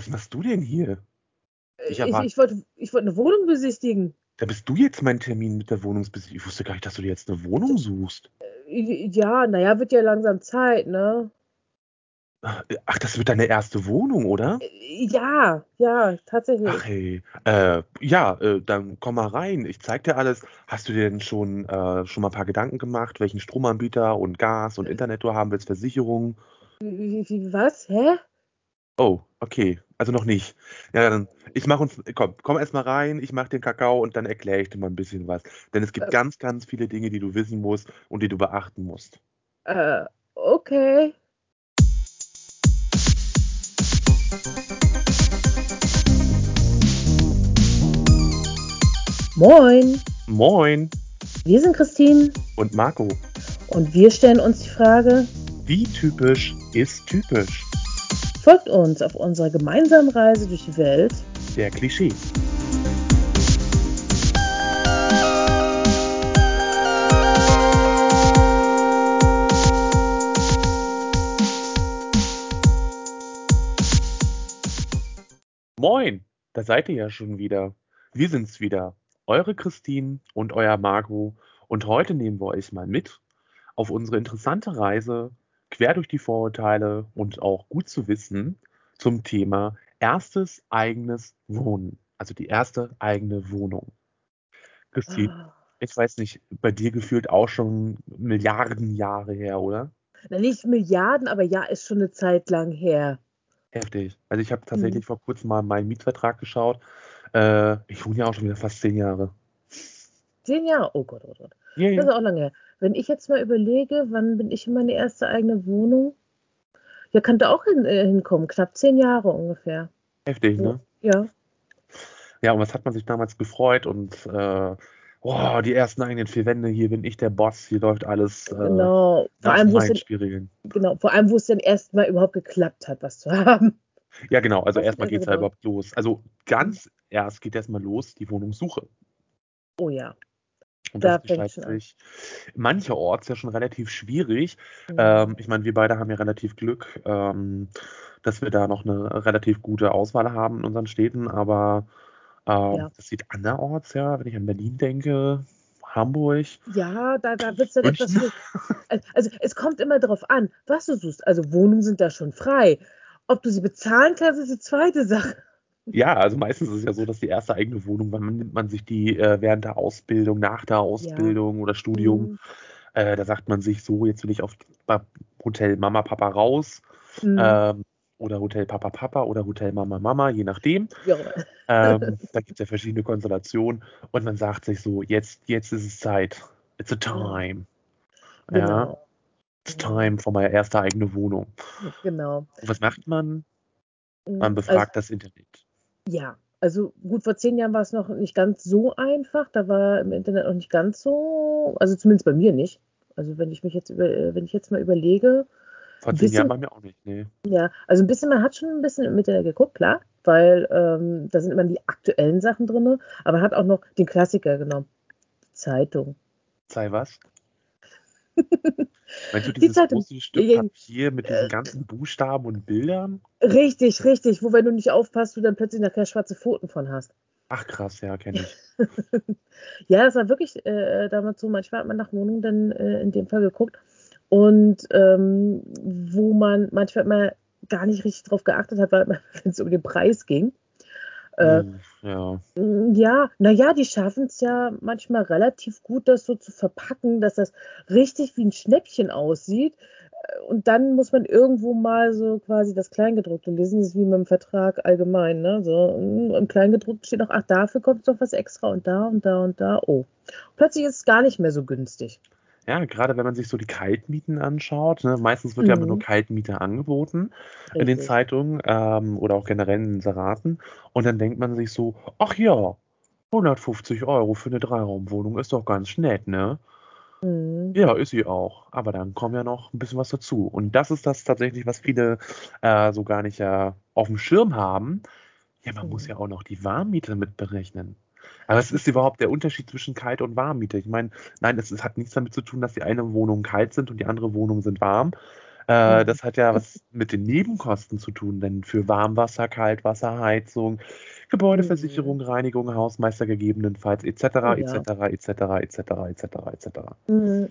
Was machst du denn hier? Ich, ich, ich wollte wollt eine Wohnung besichtigen. Da bist du jetzt mein Termin mit der Wohnungsbesichtigung. Ich wusste gar nicht, dass du dir jetzt eine Wohnung suchst. Äh, ja, naja, wird ja langsam Zeit, ne? Ach, das wird deine erste Wohnung, oder? Äh, ja, ja, tatsächlich. Ach hey, äh, ja, äh, dann komm mal rein. Ich zeig dir alles. Hast du dir denn schon, äh, schon mal ein paar Gedanken gemacht, welchen Stromanbieter und Gas und Internet du haben willst, Versicherung? Wie, wie, was? Hä? Oh, okay. Also noch nicht. Ja, dann, ich mach uns, komm, komm erst mal rein, ich mach den Kakao und dann erkläre ich dir mal ein bisschen was. Denn es gibt äh, ganz, ganz viele Dinge, die du wissen musst und die du beachten musst. Äh, okay. Moin. Moin. Wir sind Christine. Und Marco. Und wir stellen uns die Frage, wie typisch ist typisch? Folgt uns auf unserer gemeinsamen Reise durch die Welt der Klischees. Moin, da seid ihr ja schon wieder. Wir sind's wieder, eure Christine und euer Margot. Und heute nehmen wir euch mal mit auf unsere interessante Reise quer durch die Vorurteile und auch gut zu wissen zum Thema erstes eigenes Wohnen. Also die erste eigene Wohnung. Christine, ah. ich weiß nicht, bei dir gefühlt auch schon Milliarden Jahre her, oder? Na, nicht Milliarden, aber ja, ist schon eine Zeit lang her. Heftig. Also ich habe tatsächlich mhm. vor kurzem mal meinen Mietvertrag geschaut. Äh, ich wohne ja auch schon wieder fast zehn Jahre. Zehn Jahre? Oh Gott, oh Gott. Ja, das ist auch lange her. Wenn ich jetzt mal überlege, wann bin ich in meine erste eigene Wohnung? Ja, könnte auch hin, äh, hinkommen. Knapp zehn Jahre ungefähr. Heftig, so, ne? Ja. Ja, und was hat man sich damals gefreut und äh, oh, die ersten eigenen vier Wände, hier bin ich der Boss, hier läuft alles äh, genau. vor allem, wo Spielregeln. Genau, vor allem, wo es dann erstmal überhaupt geklappt hat, was zu haben. Ja, genau, also erstmal geht es ja überhaupt los. Also ganz erst geht erstmal los die Wohnungssuche. Oh ja. Und da das gestaltet sich mancherorts ja schon relativ schwierig. Mhm. Ähm, ich meine, wir beide haben ja relativ Glück, ähm, dass wir da noch eine relativ gute Auswahl haben in unseren Städten, aber ähm, ja. das sieht anderorts ja, wenn ich an Berlin denke, Hamburg. Ja, da, da wird es dann etwas. Also, es kommt immer darauf an, was du suchst. Also, Wohnungen sind da schon frei. Ob du sie bezahlen kannst, ist die zweite Sache. Ja, also meistens ist es ja so, dass die erste eigene Wohnung, wann nimmt man sich die äh, während der Ausbildung, nach der Ausbildung ja. oder Studium, mhm. äh, da sagt man sich so, jetzt will ich auf Hotel Mama Papa raus mhm. ähm, oder Hotel Papa Papa oder Hotel Mama Mama, je nachdem. Ja. Ähm, da gibt es ja verschiedene Konstellationen und man sagt sich so, jetzt, jetzt ist es Zeit. It's a time. Genau. Ja. It's time for meine erste eigene Wohnung. Genau. Und was macht man? Man mhm. befragt also, das Internet. Ja, also gut, vor zehn Jahren war es noch nicht ganz so einfach. Da war im Internet noch nicht ganz so, also zumindest bei mir nicht. Also wenn ich mich jetzt über, äh, wenn ich jetzt mal überlege. Vor zehn Jahren bei mir auch nicht, nee. Ja, also ein bisschen, man hat schon ein bisschen im Internet geguckt, klar, weil ähm, da sind immer die aktuellen Sachen drin, aber man hat auch noch den Klassiker genommen. Zeitung. Sei was? Meinst du dieses Zeitung, große Stück Papier mit diesen ganzen Buchstaben und Bildern? Richtig, richtig. Wo, wenn du nicht aufpasst, du dann plötzlich nachher schwarze Pfoten von hast. Ach krass, ja, kenne ich. ja, das war wirklich äh, damals so. Manchmal hat man nach Wohnungen dann äh, in dem Fall geguckt. Und ähm, wo man manchmal mal gar nicht richtig drauf geachtet hat, weil wenn es um den Preis ging. Äh, ja. Ja, naja, die schaffen es ja manchmal relativ gut, das so zu verpacken, dass das richtig wie ein Schnäppchen aussieht. Äh, und dann muss man irgendwo mal so quasi das Kleingedruckte lesen. Das ist wie mit dem Vertrag allgemein. Ne? So, hm, Im Kleingedruckten steht auch, ach, dafür kommt doch was extra und da und da und da. Oh. Plötzlich ist es gar nicht mehr so günstig. Ja, gerade wenn man sich so die Kaltmieten anschaut, ne, meistens wird mhm. ja immer nur. Kaltmiete angeboten Richtig. in den Zeitungen ähm, oder auch generell in Inseraten. Und dann denkt man sich so, ach ja, 150 Euro für eine Dreiraumwohnung ist doch ganz nett, ne? Mhm. Ja, ist sie auch. Aber dann kommt ja noch ein bisschen was dazu. Und das ist das tatsächlich, was viele äh, so gar nicht ja auf dem Schirm haben. Ja, man mhm. muss ja auch noch die Warmmiete mit berechnen. Aber was ist überhaupt der Unterschied zwischen Kalt- und Warmmiete? Ich meine, nein, es, es, hat nichts damit zu tun, dass die eine Wohnung kalt sind und die andere Wohnung sind warm. Äh, mhm. Das hat ja was mit den Nebenkosten zu tun, denn für Warmwasser, Kaltwasser, Heizung, Gebäudeversicherung, mhm. Reinigung, Hausmeister gegebenenfalls, etc., etc., etc., etc., etc., etc.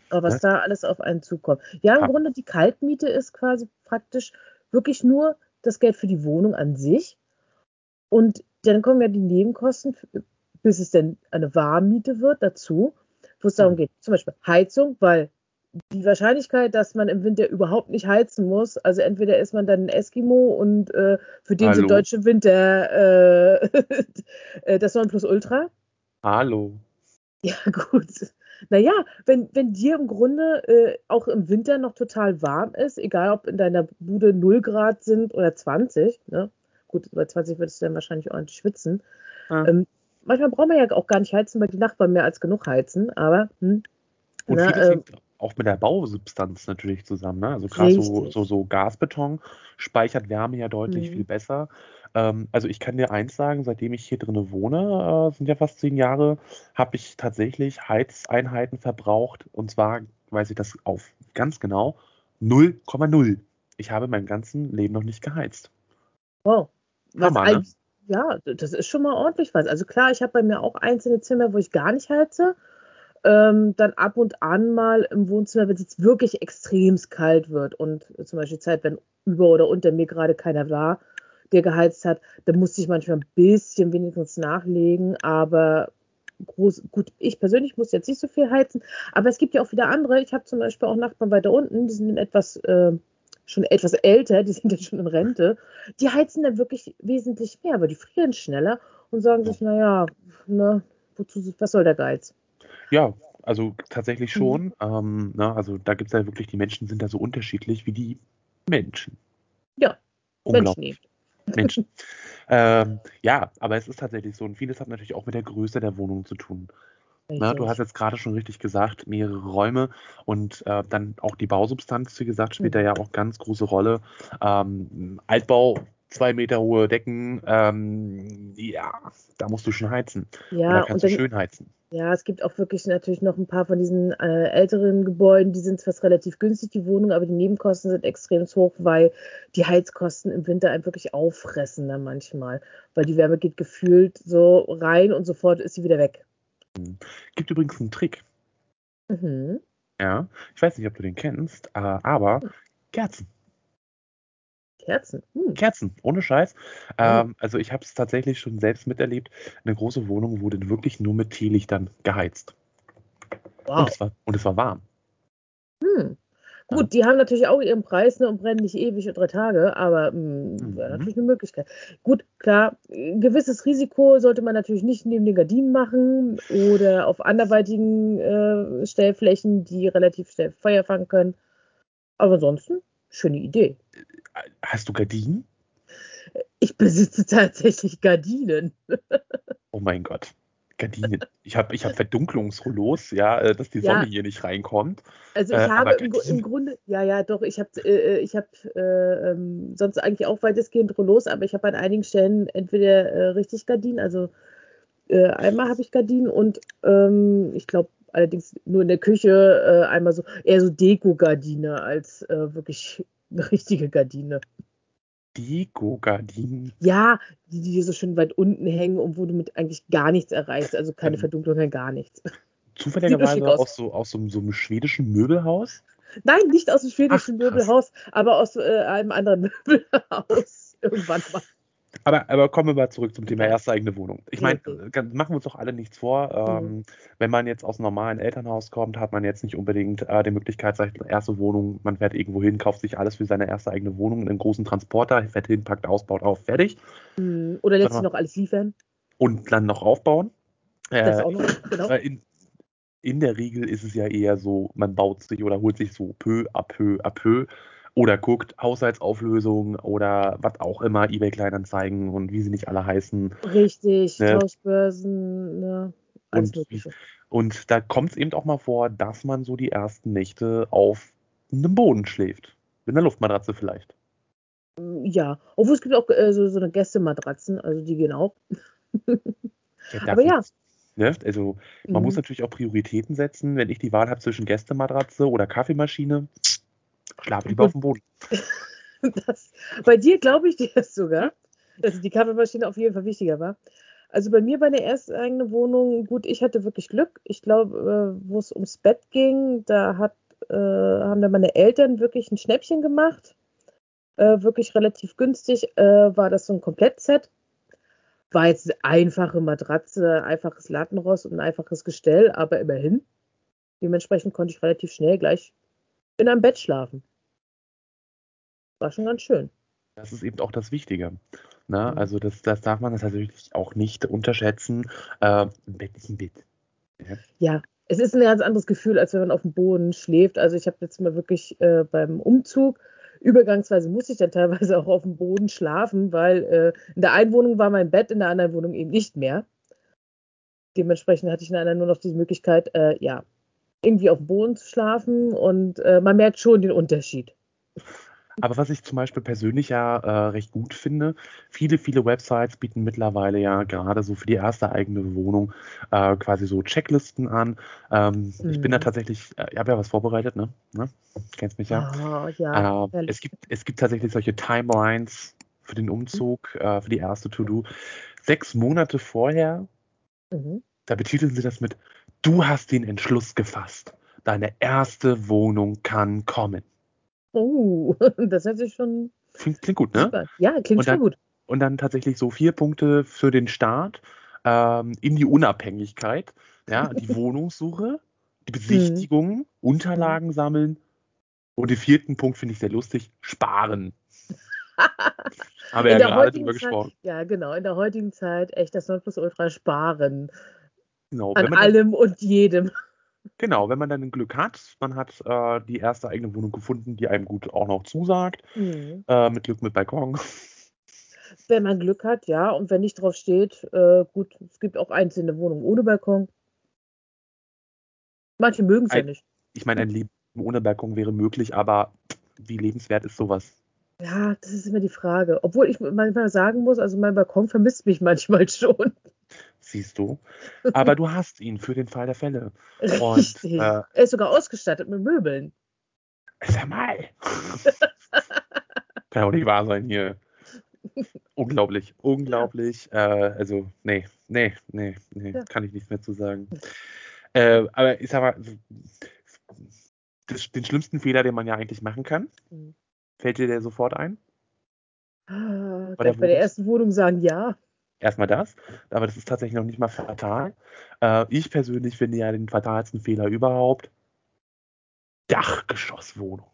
Aber was ja? da alles auf einen zukommt. Ja, im ha. Grunde die Kaltmiete ist quasi praktisch wirklich nur das Geld für die Wohnung an sich. Und dann kommen ja die Nebenkosten, bis es denn eine Warmmiete wird, dazu, wo es darum mhm. geht, zum Beispiel Heizung, weil die Wahrscheinlichkeit, dass man im Winter überhaupt nicht heizen muss, also entweder ist man dann ein Eskimo und äh, für den Hallo. sind deutsche Winter äh, äh das Nonplusultra. Hallo. Ja, gut. Naja, wenn, wenn dir im Grunde äh, auch im Winter noch total warm ist, egal ob in deiner Bude 0 Grad sind oder 20, ne? gut, bei 20 würdest du dann wahrscheinlich ordentlich schwitzen. Ja. Ähm, manchmal braucht man ja auch gar nicht heizen, weil die Nachbarn mehr als genug heizen, aber hm, und na, vieles ähm, auch mit der Bausubstanz natürlich zusammen. Ne? Also gerade so, so, so, Gasbeton speichert Wärme ja deutlich mhm. viel besser. Ähm, also ich kann dir eins sagen, seitdem ich hier drin wohne, äh, sind ja fast zehn Jahre, habe ich tatsächlich Heizeinheiten verbraucht und zwar, weiß ich das auf ganz genau, 0,0. Ich habe mein ganzen Leben noch nicht geheizt. Wow. Was Hammer, ne? Ja, das ist schon mal ordentlich was. Also klar, ich habe bei mir auch einzelne Zimmer, wo ich gar nicht heize ähm, dann ab und an mal im Wohnzimmer, wenn es jetzt wirklich extrem kalt wird und zum Beispiel Zeit, wenn über oder unter mir gerade keiner war, der geheizt hat, dann musste ich manchmal ein bisschen wenigstens nachlegen, aber groß, gut, ich persönlich muss jetzt nicht so viel heizen, aber es gibt ja auch wieder andere. Ich habe zum Beispiel auch Nachbarn weiter unten, die sind etwas, äh, schon etwas älter, die sind dann schon in Rente, die heizen dann wirklich wesentlich mehr, aber die frieren schneller und sagen sich, naja, ne, wozu, was soll der Geiz? Ja, also tatsächlich mhm. schon. Mhm. Ähm, na, ne, also da gibt es ja wirklich, die Menschen sind da so unterschiedlich wie die Menschen. Ja, Unglaublich. Menschen. Menschen. ähm, ja, aber es ist tatsächlich so. Und vieles hat natürlich auch mit der Größe der Wohnung zu tun. Na, ne, du hast jetzt gerade schon richtig gesagt, mehrere Räume und äh, dann auch die Bausubstanz, wie gesagt, spielt mhm. da ja auch ganz große Rolle. Ähm, Altbau zwei Meter hohe Decken, ähm, ja, da musst du schon heizen. Ja, und da kannst und dann, du schön heizen. Ja, es gibt auch wirklich natürlich noch ein paar von diesen äh, älteren Gebäuden, die sind fast relativ günstig, die Wohnung, aber die Nebenkosten sind extrem hoch, weil die Heizkosten im Winter einen wirklich auffressen dann manchmal. Weil die Wärme geht gefühlt so rein und sofort ist sie wieder weg. Hm. Gibt übrigens einen Trick. Mhm. Ja, ich weiß nicht, ob du den kennst, äh, aber hm. Kerzen. Kerzen. Hm. Kerzen, ohne Scheiß. Oh. Ähm, also ich habe es tatsächlich schon selbst miterlebt. Eine große Wohnung wurde wirklich nur mit Teelichtern geheizt. Wow. Und es war, und es war warm. Hm. Gut, die haben natürlich auch ihren Preis ne, und brennen nicht ewig und drei Tage, aber mh, hm, wäre mhm. natürlich eine Möglichkeit. Gut, klar, ein gewisses Risiko sollte man natürlich nicht neben den Gardinen machen oder auf anderweitigen äh, Stellflächen, die relativ schnell Feuer fangen können. Aber ansonsten, schöne Idee. Hast du Gardinen? Ich besitze tatsächlich Gardinen. oh mein Gott. Gardinen. Ich habe ich hab Verdunklungsrollos, ja, äh, dass die Sonne ja. hier nicht reinkommt. Also ich äh, habe im, im, Grunde, ja, ja, doch, ich habe äh, äh, ich hab, äh, ähm, sonst eigentlich auch weitestgehend Rollos, aber ich habe an einigen Stellen entweder äh, richtig Gardinen, also einmal habe ich Gardinen und ähm, ich glaube allerdings nur in der Küche einmal so eher so Deko-Gardine als wirklich eine richtige Gardine. Deko-Gardinen? Ja, die, die so schön weit unten hängen und wo du mit eigentlich gar nichts erreichst. Also keine ähm, Verdunklung, gar nichts. Zufälligerweise aus, so, aus so, so, einem schwedischen Möbelhaus? Nein, nicht aus dem schwedischen Ach, Möbelhaus, aber aus äh, einem anderen Möbelhaus. Irgendwann mal. Aber, aber kommen wir mal zurück zum Thema erste eigene Wohnung. Ich meine, okay. machen wir uns doch alle nichts vor. Ähm, mhm. Wenn man jetzt aus einem normalen Elternhaus kommt, hat man jetzt nicht unbedingt äh, die Möglichkeit, seine erste Wohnung, man fährt irgendwo hin, kauft sich alles für seine erste eigene Wohnung in einen großen Transporter, fährt hin, packt aus, baut auf, fertig. Mhm. Oder lässt sich noch alles liefern. Und dann noch aufbauen. Äh, das auch noch, genau. In, in der Regel ist es ja eher so, man baut sich oder holt sich so peu à peu à peu oder guckt Haushaltsauflösung oder was auch immer, eBay Kleinanzeigen und wie sie nicht alle heißen. Richtig, ne? Tauschbörsen, ne? Alles und, Mögliche. Und da kommt es eben auch mal vor, dass man so die ersten Nächte auf einem Boden schläft. Mit einer Luftmatratze vielleicht. Ja, obwohl es gibt auch äh, so, so eine Gästematratzen, also die gehen auch. Ja, Aber ja. Ne? Also man mhm. muss natürlich auch Prioritäten setzen. Wenn ich die Wahl habe zwischen Gästematratze oder Kaffeemaschine, Schlafe lieber auf dem Boden. Das, bei dir glaube ich dir das sogar, dass die Kaffeemaschine auf jeden Fall wichtiger war. Also bei mir bei der ersten eigenen Wohnung, gut, ich hatte wirklich Glück. Ich glaube, äh, wo es ums Bett ging, da hat, äh, haben dann meine Eltern wirklich ein Schnäppchen gemacht. Äh, wirklich relativ günstig äh, war das so ein Komplettset. War jetzt eine einfache Matratze, einfaches Lattenrost und ein einfaches Gestell, aber immerhin. Dementsprechend konnte ich relativ schnell gleich in einem Bett schlafen. War schon ganz schön. Das ist eben auch das Wichtige. Ne? Mhm. Also das, das darf man tatsächlich auch nicht unterschätzen. Äh, ein Bett ist ein Bett. Ja. ja. es ist ein ganz anderes Gefühl, als wenn man auf dem Boden schläft. Also ich habe jetzt mal wirklich äh, beim Umzug, übergangsweise musste ich dann teilweise auch auf dem Boden schlafen, weil äh, in der einen Wohnung war mein Bett, in der anderen Wohnung eben nicht mehr. Dementsprechend hatte ich in einer nur noch die Möglichkeit, äh, ja, irgendwie auf dem Boden zu schlafen und äh, man merkt schon den Unterschied. Aber was ich zum Beispiel persönlich ja äh, recht gut finde, viele, viele Websites bieten mittlerweile ja gerade so für die erste eigene Wohnung äh, quasi so Checklisten an. Ähm, mhm. Ich bin da mhm. tatsächlich, äh, ich habe ja was vorbereitet, ne? ne? Kennst mich ja. Oh, ja äh, es, gibt, es gibt tatsächlich solche Timelines für den Umzug, mhm. für die erste To-Do. Sechs Monate vorher, mhm. da betiteln sie das mit, du hast den Entschluss gefasst. Deine erste Wohnung kann kommen. Oh, das hört sich schon. Klingt, klingt gut, ne? Ja, klingt dann, schon gut. Und dann tatsächlich so vier Punkte für den Start ähm, in die Unabhängigkeit. Ja, die Wohnungssuche, die Besichtigung, mhm. Unterlagen sammeln. Und den vierten Punkt finde ich sehr lustig: Sparen. Haben wir ja gerade drüber gesprochen. Ja, genau. In der heutigen Zeit echt das Nonplusultra sparen. Genau, An allem und jedem. Genau, wenn man dann Glück hat, man hat äh, die erste eigene Wohnung gefunden, die einem gut auch noch zusagt. Mhm. Äh, mit Glück mit Balkon. Wenn man Glück hat, ja. Und wenn nicht drauf steht, äh, gut, es gibt auch einzelne Wohnungen ohne Balkon. Manche mögen es ja nicht. Ich meine, ein Leben ohne Balkon wäre möglich, aber wie lebenswert ist sowas? Ja, das ist immer die Frage. Obwohl ich manchmal sagen muss, also mein Balkon vermisst mich manchmal schon siehst du. Aber du hast ihn für den Fall der Fälle. Und, äh, er ist sogar ausgestattet mit Möbeln. Sag mal. Kann auch nicht wahr sein hier. Unglaublich, unglaublich. Ja. Äh, also, nee, nee, nee, nee, ja. kann ich nichts mehr zu sagen. Äh, aber ich sag mal, das, den schlimmsten Fehler, den man ja eigentlich machen kann, mhm. fällt dir der sofort ein? Ah, bei, der, bei der ersten Wohnung sagen ja. Erstmal das, aber das ist tatsächlich noch nicht mal fatal. Äh, ich persönlich finde ja den fatalsten Fehler überhaupt. Dachgeschosswohnung.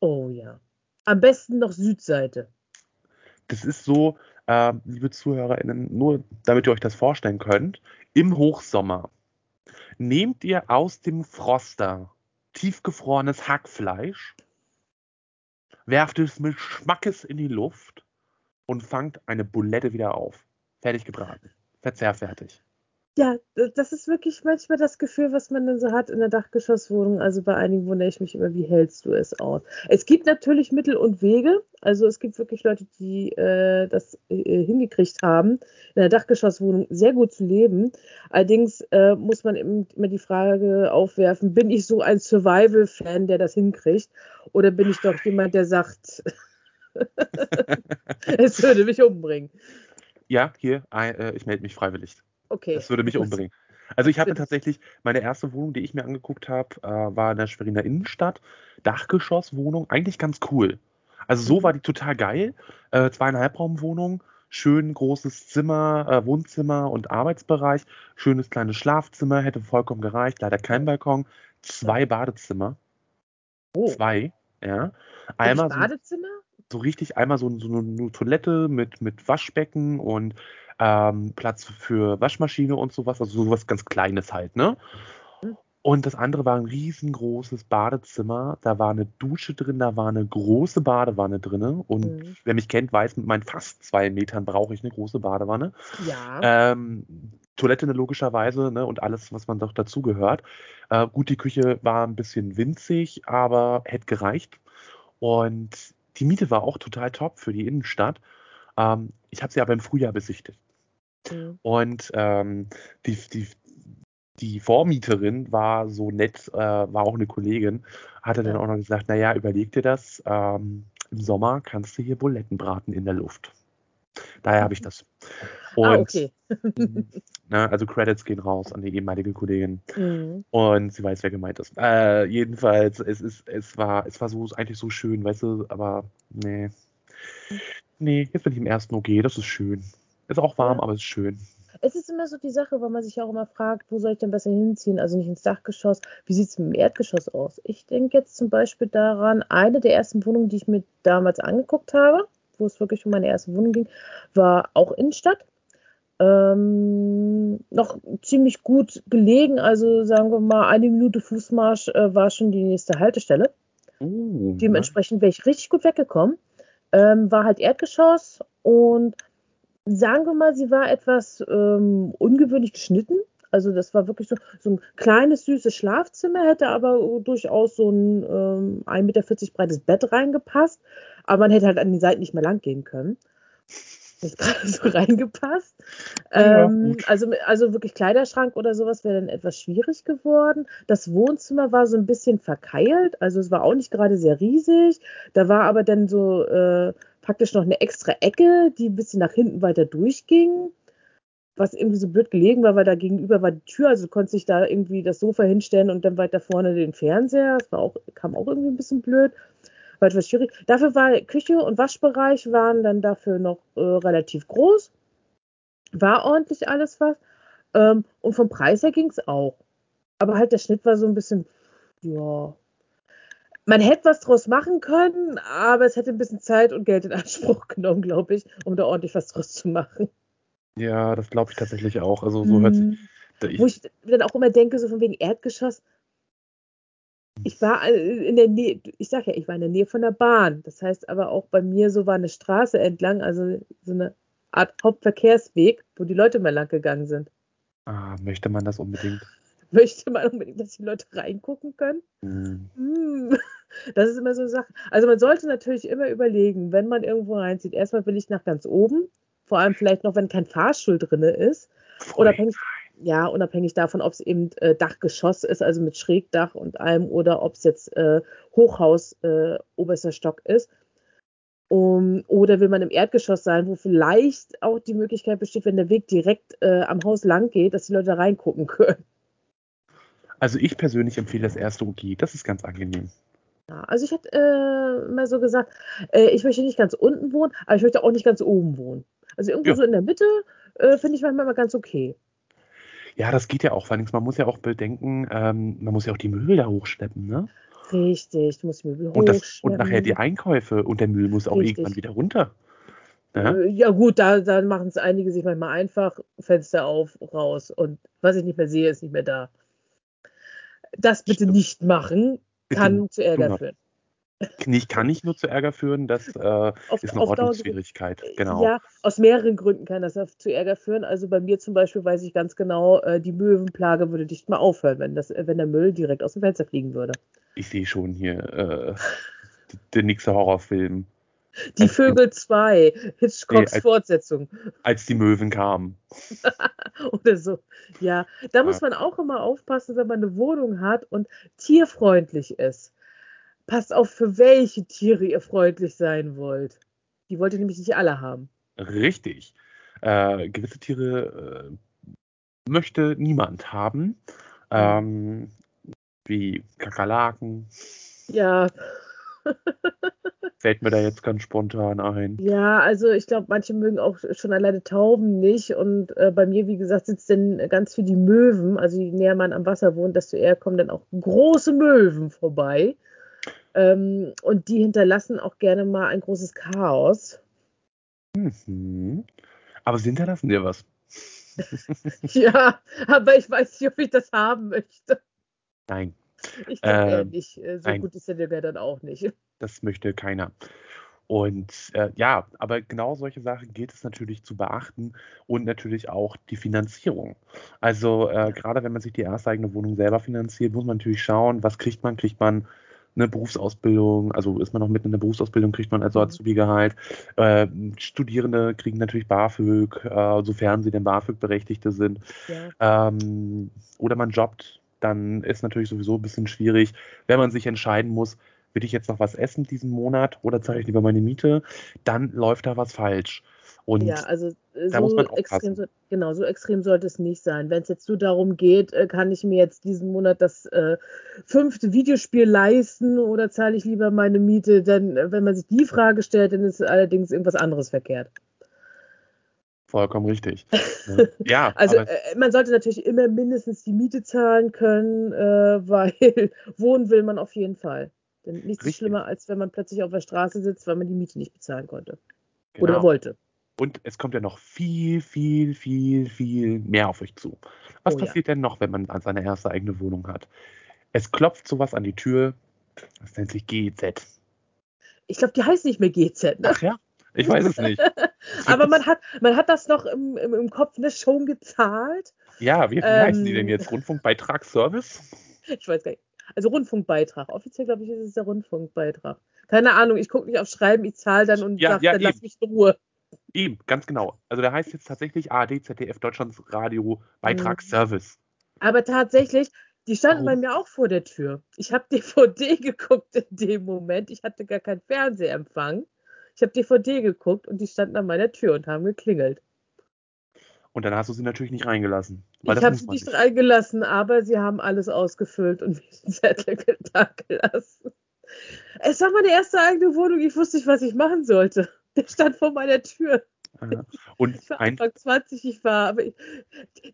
Oh ja. Am besten noch Südseite. Das ist so, äh, liebe ZuhörerInnen, nur damit ihr euch das vorstellen könnt, im Hochsommer nehmt ihr aus dem Froster tiefgefrorenes Hackfleisch, werft es mit Schmackes in die Luft und fangt eine Bulette wieder auf. Fertig gebraten. Verzehrfertig. Ja, das ist wirklich manchmal das Gefühl, was man dann so hat in der Dachgeschosswohnung. Also bei einigen wundere ich mich immer, wie hältst du es aus? Es gibt natürlich Mittel und Wege. Also es gibt wirklich Leute, die äh, das äh, hingekriegt haben, in der Dachgeschosswohnung sehr gut zu leben. Allerdings äh, muss man immer die Frage aufwerfen, bin ich so ein Survival-Fan, der das hinkriegt? Oder bin ich doch jemand, der sagt, es würde mich umbringen. Ja, hier, äh, ich melde mich freiwillig. Okay. Das würde mich umbringen. Also ich hatte tatsächlich, meine erste Wohnung, die ich mir angeguckt habe, äh, war in der Schweriner Innenstadt. Dachgeschosswohnung, eigentlich ganz cool. Also so mhm. war die total geil. Äh, zweieinhalb Raumwohnung, schön großes Zimmer, äh, Wohnzimmer und Arbeitsbereich, schönes kleines Schlafzimmer, hätte vollkommen gereicht, leider kein Balkon, zwei Badezimmer. Oh. Zwei, ja. Einmal Badezimmer? So richtig einmal so, so eine Toilette mit, mit Waschbecken und ähm, Platz für Waschmaschine und sowas, also sowas ganz Kleines halt, ne? Mhm. Und das andere war ein riesengroßes Badezimmer. Da war eine Dusche drin, da war eine große Badewanne drin. Und mhm. wer mich kennt, weiß, mit meinen fast zwei Metern brauche ich eine große Badewanne. Ja. Ähm, Toilette logischerweise ne, und alles, was man doch dazu gehört. Äh, gut, die Küche war ein bisschen winzig, aber hätte gereicht. Und die Miete war auch total top für die Innenstadt. Ähm, ich habe sie aber im Frühjahr besichtigt. Mhm. Und ähm, die, die, die Vormieterin war so nett, äh, war auch eine Kollegin, hatte dann auch noch gesagt, naja, überleg dir das, ähm, im Sommer kannst du hier Buletten braten in der Luft. Daher habe ich das. Ah, Und, ah, okay. ne, also Credits gehen raus an die ehemalige Kollegin. Mhm. Und sie weiß, wer gemeint ist. Äh, jedenfalls, es ist, es war, es war so eigentlich so schön, weißt du, aber nee. Nee, jetzt bin ich im ersten OG, das ist schön. Ist auch warm, ja. aber ist schön. Es ist immer so die Sache, weil man sich auch immer fragt, wo soll ich denn besser hinziehen? Also nicht ins Dachgeschoss. Wie sieht es dem Erdgeschoss aus? Ich denke jetzt zum Beispiel daran, eine der ersten Wohnungen, die ich mir damals angeguckt habe, wo es wirklich um meine erste Wohnung ging, war auch Innenstadt. Ähm, noch ziemlich gut gelegen, also sagen wir mal, eine Minute Fußmarsch äh, war schon die nächste Haltestelle. Uh, Dementsprechend wäre ich richtig gut weggekommen. Ähm, war halt Erdgeschoss und sagen wir mal, sie war etwas ähm, ungewöhnlich geschnitten. Also das war wirklich so, so ein kleines, süßes Schlafzimmer, hätte aber durchaus so ein ähm, 1,40 Meter breites Bett reingepasst. Aber man hätte halt an den Seiten nicht mehr lang gehen können. Nicht gerade so reingepasst. Ja, ähm, also, also wirklich Kleiderschrank oder sowas wäre dann etwas schwierig geworden. Das Wohnzimmer war so ein bisschen verkeilt, also es war auch nicht gerade sehr riesig. Da war aber dann so äh, praktisch noch eine extra Ecke, die ein bisschen nach hinten weiter durchging was irgendwie so blöd gelegen war, weil da gegenüber war die Tür, also du konntest dich da irgendwie das Sofa hinstellen und dann weiter vorne den Fernseher. Das war auch, kam auch irgendwie ein bisschen blöd war etwas schwierig. Dafür war Küche und Waschbereich waren dann dafür noch äh, relativ groß. War ordentlich alles was. Ähm, und vom Preis her ging es auch. Aber halt der Schnitt war so ein bisschen, ja. Man hätte was draus machen können, aber es hätte ein bisschen Zeit und Geld in Anspruch genommen, glaube ich, um da ordentlich was draus zu machen. Ja, das glaube ich tatsächlich auch. Also so hört sich. Mhm. Wo ich dann auch immer denke, so von wegen Erdgeschoss, ich war äh, in der Nähe, ich sag ja, ich war in der Nähe von der Bahn. Das heißt aber auch bei mir so war eine Straße entlang, also so eine Art Hauptverkehrsweg, wo die Leute mal lang gegangen sind. Ah, möchte man das unbedingt? Möchte man unbedingt, dass die Leute reingucken können? Mhm. Das ist immer so eine Sache. Also man sollte natürlich immer überlegen, wenn man irgendwo reinzieht, erstmal will ich nach ganz oben, vor allem vielleicht noch, wenn kein Fahrstuhl drin ist. Unabhängig, ja, unabhängig davon, ob es eben äh, Dachgeschoss ist, also mit Schrägdach und allem, oder ob es jetzt äh, Hochhaus äh, oberster Stock ist. Um, oder will man im Erdgeschoss sein, wo vielleicht auch die Möglichkeit besteht, wenn der Weg direkt äh, am Haus lang geht, dass die Leute da reingucken können. Also ich persönlich empfehle das erste OG, das ist ganz angenehm. Ja, also ich hätte äh, mal so gesagt, äh, ich möchte nicht ganz unten wohnen, aber ich möchte auch nicht ganz oben wohnen. Also irgendwo ja. so in der Mitte äh, finde ich manchmal mal ganz okay. Ja, das geht ja auch. Vor allem, man muss ja auch bedenken, ähm, man muss ja auch die Möbel da hochschleppen, ne? Richtig, du musst die Möbel und, das, und nachher die Einkäufe und der Müll muss auch Richtig. irgendwann wieder runter. Ja, äh, ja gut, da, da machen es einige sich manchmal einfach, Fenster auf, raus und was ich nicht mehr sehe, ist nicht mehr da. Das bitte Stimmt. nicht machen, kann bitte zu Ärger führen nicht, kann nicht nur zu Ärger führen, das äh, auf, ist eine Ordnungsschwierigkeit. Genau. Ja, aus mehreren Gründen kann das zu Ärger führen. Also bei mir zum Beispiel weiß ich ganz genau, äh, die Möwenplage würde nicht mal aufhören, wenn, das, wenn der Müll direkt aus dem Fenster fliegen würde. Ich sehe schon hier äh, den nächste Horrorfilm. Die als Vögel 2, Hitchcocks nee, als, Fortsetzung. Als die Möwen kamen. Oder so. Ja, da ja. muss man auch immer aufpassen, wenn man eine Wohnung hat und tierfreundlich ist passt auf, für welche Tiere ihr freundlich sein wollt. Die wollt ihr nämlich nicht alle haben. Richtig. Äh, gewisse Tiere äh, möchte niemand haben. Ähm, wie Kakerlaken. Ja. Fällt mir da jetzt ganz spontan ein. Ja, also ich glaube, manche mögen auch schon alleine Tauben nicht. Und äh, bei mir, wie gesagt, sitzt denn ganz viel die Möwen. Also je näher man am Wasser wohnt, desto eher kommen dann auch große Möwen vorbei. Ähm, und die hinterlassen auch gerne mal ein großes Chaos. Mhm. Aber sie hinterlassen dir was. ja, aber ich weiß nicht, ob ich das haben möchte. Nein. Ich denke äh, nicht. Äh, so nein. gut ist der dann auch nicht. Das möchte keiner. Und äh, ja, aber genau solche Sachen gilt es natürlich zu beachten und natürlich auch die Finanzierung. Also äh, gerade wenn man sich die erste eigene Wohnung selber finanziert, muss man natürlich schauen, was kriegt man? Kriegt man eine Berufsausbildung, also ist man noch mitten in der Berufsausbildung, kriegt man also Azubi-Gehalt. Äh, Studierende kriegen natürlich BAföG, äh, sofern sie denn BAföG-Berechtigte sind. Ja. Ähm, oder man jobbt, dann ist natürlich sowieso ein bisschen schwierig, wenn man sich entscheiden muss, will ich jetzt noch was essen diesen Monat oder zahle ich lieber meine Miete, dann läuft da was falsch. Und ja, also so extrem, genau, so extrem sollte es nicht sein. Wenn es jetzt so darum geht, äh, kann ich mir jetzt diesen Monat das äh, fünfte Videospiel leisten oder zahle ich lieber meine Miete? Denn äh, wenn man sich die Frage stellt, dann ist allerdings irgendwas anderes verkehrt. Vollkommen richtig. Ja, also äh, man sollte natürlich immer mindestens die Miete zahlen können, äh, weil wohnen will man auf jeden Fall. Denn nichts ist schlimmer, als wenn man plötzlich auf der Straße sitzt, weil man die Miete nicht bezahlen konnte. Genau. Oder wollte. Und es kommt ja noch viel, viel, viel, viel mehr auf euch zu. Was oh, passiert ja. denn noch, wenn man seine erste eigene Wohnung hat? Es klopft sowas an die Tür, das nennt sich GEZ. Ich glaube, die heißt nicht mehr GEZ. Ne? Ach ja, ich weiß es nicht. Aber man hat, man hat das noch im, im, im Kopf ne, schon gezahlt. Ja, wie, wie ähm, heißen die denn jetzt? Rundfunkbeitragsservice? Ich weiß gar nicht. Also Rundfunkbeitrag. Offiziell, glaube ich, ist es der Rundfunkbeitrag. Keine Ahnung, ich gucke nicht auf Schreiben, ich zahle dann und ja, sage, ja, dann eben. lass mich in Ruhe. Eben, ganz genau. Also der heißt jetzt tatsächlich ARD, ZDF, Deutschlands Radio Beitragsservice. Aber tatsächlich, die standen Warum? bei mir auch vor der Tür. Ich habe DVD geguckt in dem Moment. Ich hatte gar keinen Fernsehempfang. Ich habe DVD geguckt und die standen an meiner Tür und haben geklingelt. Und dann hast du sie natürlich nicht reingelassen. ich habe sie nicht reingelassen, aber sie haben alles ausgefüllt und mir den Zettel da gelassen. Es war meine erste eigene Wohnung. Ich wusste nicht, was ich machen sollte. Der stand vor meiner Tür. Ja. Und ich war ein... Anfang 20, ich war, aber ich,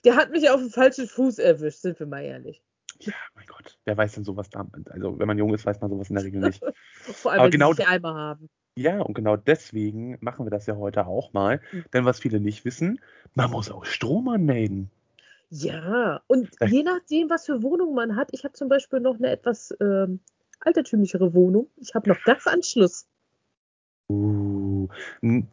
der hat mich auf den falschen Fuß erwischt, sind wir mal ehrlich. Ja, mein Gott, wer weiß denn sowas da? Also, wenn man jung ist, weiß man sowas in der Regel nicht. Vor allem, aber wenn genau, sie einmal haben. Ja, und genau deswegen machen wir das ja heute auch mal. Mhm. Denn was viele nicht wissen, man muss auch Strom anmelden. Ja, und das je nachdem, was für Wohnung man hat, ich habe zum Beispiel noch eine etwas ähm, altertümlichere Wohnung. Ich habe noch Gasanschluss. Uh,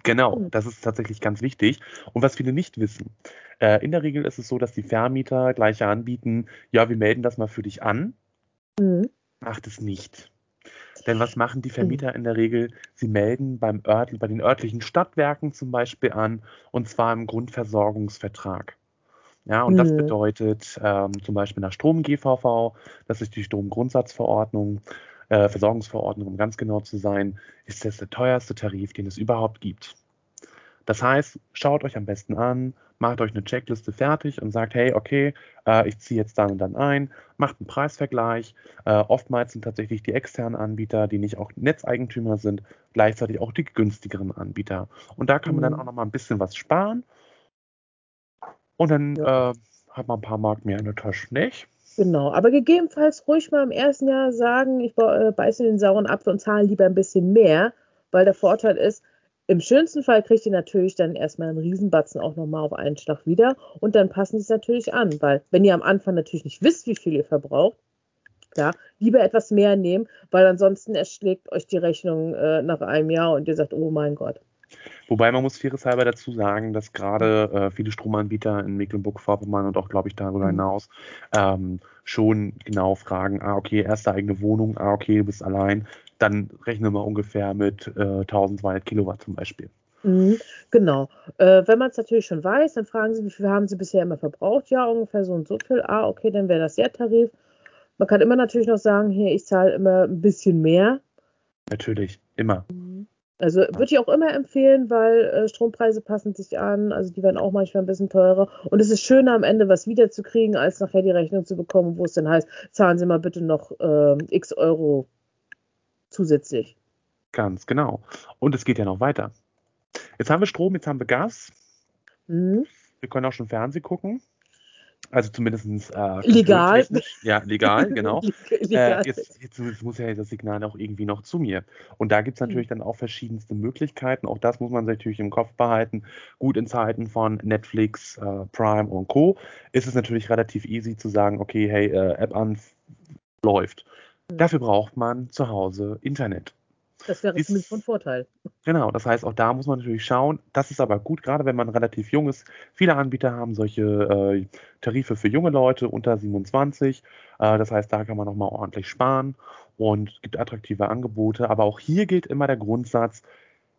genau, hm. das ist tatsächlich ganz wichtig. Und was viele nicht wissen, äh, in der Regel ist es so, dass die Vermieter gleich anbieten, ja, wir melden das mal für dich an. Mhm. Macht es nicht. Denn was machen die hm. Vermieter in der Regel? Sie melden beim Ört, bei den örtlichen Stadtwerken zum Beispiel an, und zwar im Grundversorgungsvertrag. Ja, und mhm. das bedeutet ähm, zum Beispiel nach Strom GVV, das ist die Stromgrundsatzverordnung, äh, Versorgungsverordnung, um ganz genau zu sein, ist das der teuerste Tarif, den es überhaupt gibt. Das heißt, schaut euch am besten an, macht euch eine Checkliste fertig und sagt, hey, okay, äh, ich ziehe jetzt dann und dann ein, macht einen Preisvergleich. Äh, oftmals sind tatsächlich die externen Anbieter, die nicht auch Netzeigentümer sind, gleichzeitig auch die günstigeren Anbieter. Und da kann man dann mhm. auch noch mal ein bisschen was sparen. Und dann ja. äh, hat man ein paar Mark mehr in der Tasche, nicht? Genau, aber gegebenenfalls ruhig mal im ersten Jahr sagen, ich äh, beiße den sauren Apfel und zahle lieber ein bisschen mehr, weil der Vorteil ist, im schönsten Fall kriegt ihr natürlich dann erstmal einen Riesenbatzen auch nochmal auf einen Schlag wieder und dann passen sie es natürlich an, weil wenn ihr am Anfang natürlich nicht wisst, wie viel ihr verbraucht, ja, lieber etwas mehr nehmen, weil ansonsten erschlägt euch die Rechnung äh, nach einem Jahr und ihr sagt, oh mein Gott. Wobei man muss faires halber dazu sagen, dass gerade äh, viele Stromanbieter in Mecklenburg-Vorpommern und auch, glaube ich, darüber mhm. hinaus ähm, schon genau fragen, ah, okay, erste eigene Wohnung, ah, okay, du bist allein, dann rechnen wir ungefähr mit äh, 1200 Kilowatt zum Beispiel. Mhm, genau. Äh, wenn man es natürlich schon weiß, dann fragen sie, wie viel haben sie bisher immer verbraucht? Ja, ungefähr so und so viel. Ah, okay, dann wäre das der Tarif. Man kann immer natürlich noch sagen, hier, ich zahle immer ein bisschen mehr. Natürlich, immer. Mhm. Also würde ich auch immer empfehlen, weil äh, Strompreise passen sich an, also die werden auch manchmal ein bisschen teurer. Und es ist schöner am Ende was wiederzukriegen, als nachher die Rechnung zu bekommen, wo es dann heißt, zahlen Sie mal bitte noch äh, x Euro zusätzlich. Ganz genau. Und es geht ja noch weiter. Jetzt haben wir Strom, jetzt haben wir Gas. Mhm. Wir können auch schon Fernsehen gucken. Also zumindest äh, legal. Ja, legal, genau. legal. Äh, jetzt, jetzt, jetzt, muss ja das Signal auch irgendwie noch zu mir. Und da gibt es natürlich dann auch verschiedenste Möglichkeiten. Auch das muss man sich natürlich im Kopf behalten. Gut in Zeiten von Netflix, äh, Prime und Co. ist es natürlich relativ easy zu sagen, okay, hey, äh, App an läuft. Mhm. Dafür braucht man zu Hause Internet. Das wäre Dies- zumindest von Vorteil. Genau, das heißt, auch da muss man natürlich schauen. Das ist aber gut, gerade wenn man relativ jung ist. Viele Anbieter haben solche äh, Tarife für junge Leute unter 27. Äh, das heißt, da kann man nochmal ordentlich sparen und gibt attraktive Angebote. Aber auch hier gilt immer der Grundsatz,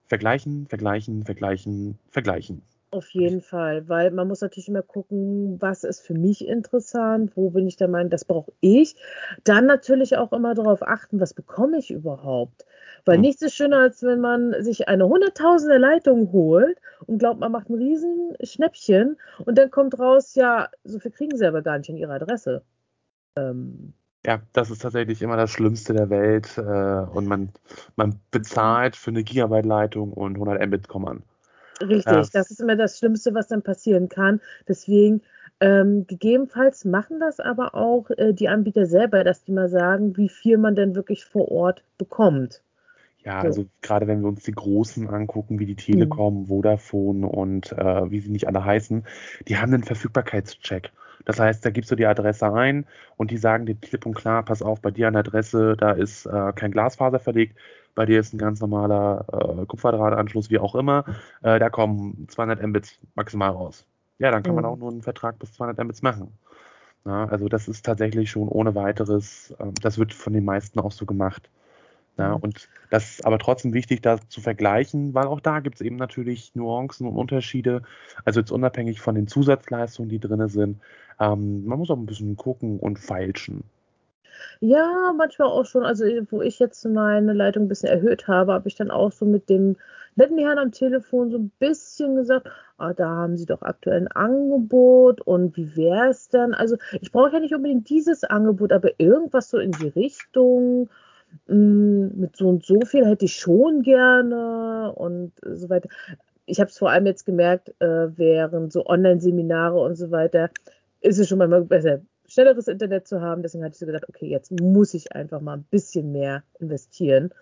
vergleichen, vergleichen, vergleichen, vergleichen. Auf jeden Fall, weil man muss natürlich immer gucken, was ist für mich interessant, wo bin ich der Meinung, das brauche ich. Dann natürlich auch immer darauf achten, was bekomme ich überhaupt. Weil Hm. nichts ist schöner, als wenn man sich eine hunderttausende Leitung holt und glaubt, man macht ein riesen Schnäppchen und dann kommt raus, ja, so viel kriegen sie aber gar nicht an ihre Adresse. Ähm, Ja, das ist tatsächlich immer das Schlimmste der Welt. Äh, und man, man bezahlt für eine Gigabyte-Leitung und 100 Mbit kommen an. Richtig, Ja. das ist immer das Schlimmste, was dann passieren kann. Deswegen, ähm, gegebenenfalls machen das aber auch äh, die Anbieter selber, dass die mal sagen, wie viel man denn wirklich vor Ort bekommt. Ja, So. also gerade wenn wir uns die Großen angucken, wie die Telekom, Vodafone und äh, wie sie nicht alle heißen, die haben einen Verfügbarkeitscheck. Das heißt, da gibst du die Adresse ein und die sagen dir klipp und klar, pass auf, bei dir an der Adresse, da ist äh, kein Glasfaser verlegt, bei dir ist ein ganz normaler äh, Kupferdrahtanschluss, wie auch immer, äh, da kommen 200 Mbits maximal raus. Ja, dann kann man Mhm. auch nur einen Vertrag bis 200 Mbits machen. Ja, also das ist tatsächlich schon ohne weiteres, ähm, das wird von den meisten auch so gemacht. Ja, Mhm. und das ist aber trotzdem wichtig, da zu vergleichen, weil auch da gibt es eben natürlich Nuancen und Unterschiede. Also jetzt unabhängig von den Zusatzleistungen, die drin sind. Ähm, man muss auch ein bisschen gucken und feilschen. Ja, manchmal auch schon. Also, wo ich jetzt meine Leitung ein bisschen erhöht habe, habe ich dann auch so mit dem netten Herrn am Telefon so ein bisschen gesagt, ah, da haben Sie doch aktuell ein Angebot und wie wäre es dann? Also, ich brauche ja nicht unbedingt dieses Angebot, aber irgendwas so in die Richtung. Mm, Mit so und so viel hätte ich schon gerne und so weiter. Ich habe es vor allem jetzt gemerkt, äh, während so Online-Seminare und so weiter, ist es schon mal besser, schnelleres Internet zu haben. Deswegen hatte ich so gedacht, okay, jetzt muss ich einfach mal ein bisschen mehr investieren.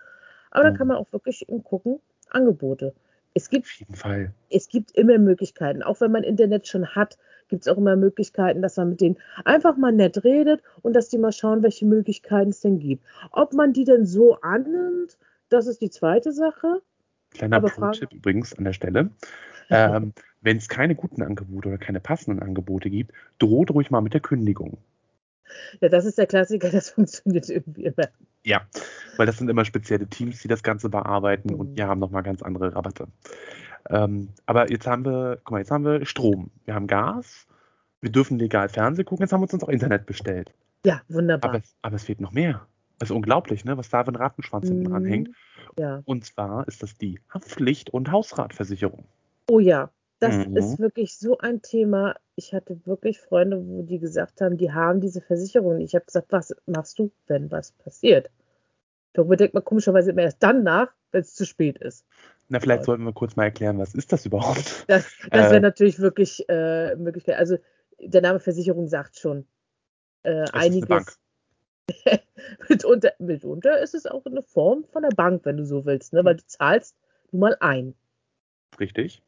Aber dann Mhm. kann man auch wirklich gucken, Angebote. Es gibt, Auf jeden Fall. es gibt immer Möglichkeiten. Auch wenn man Internet schon hat, gibt es auch immer Möglichkeiten, dass man mit denen einfach mal nett redet und dass die mal schauen, welche Möglichkeiten es denn gibt. Ob man die denn so annimmt, das ist die zweite Sache. Kleiner Pro-Tipp übrigens an der Stelle. Ähm, Wenn es keine guten Angebote oder keine passenden Angebote gibt, droht ruhig mal mit der Kündigung. Ja, das ist der Klassiker, das funktioniert irgendwie immer. Ja, weil das sind immer spezielle Teams, die das Ganze bearbeiten Mhm. und die haben nochmal ganz andere Rabatte. Ähm, aber jetzt haben wir, guck mal, jetzt haben wir Strom, wir haben Gas, wir dürfen legal Fernsehen gucken, jetzt haben wir uns auch Internet bestellt. Ja, wunderbar. Aber, es- aber es fehlt noch mehr. Also unglaublich, ne, was da für ein Rattenschwanz hinten Mhm. dranhängt. Ja. Und zwar ist das die Haftpflicht- und Hausratversicherung. Oh ja, das Mhm. ist wirklich so ein Thema. Ich hatte wirklich Freunde, wo die gesagt haben, die haben diese Versicherung. Ich habe gesagt, was machst du, wenn was passiert? Darüber denkt man komischerweise immer erst dann nach, wenn es zu spät ist. Na, vielleicht sollten wir kurz mal erklären, was ist das überhaupt? Das, das wäre Äh. natürlich wirklich äh, Möglichkeit. Also der Name Versicherung sagt schon äh, einiges. mitunter, mitunter ist es auch eine Form von der Bank, wenn du so willst, ne? weil du zahlst nun mal ein. Richtig?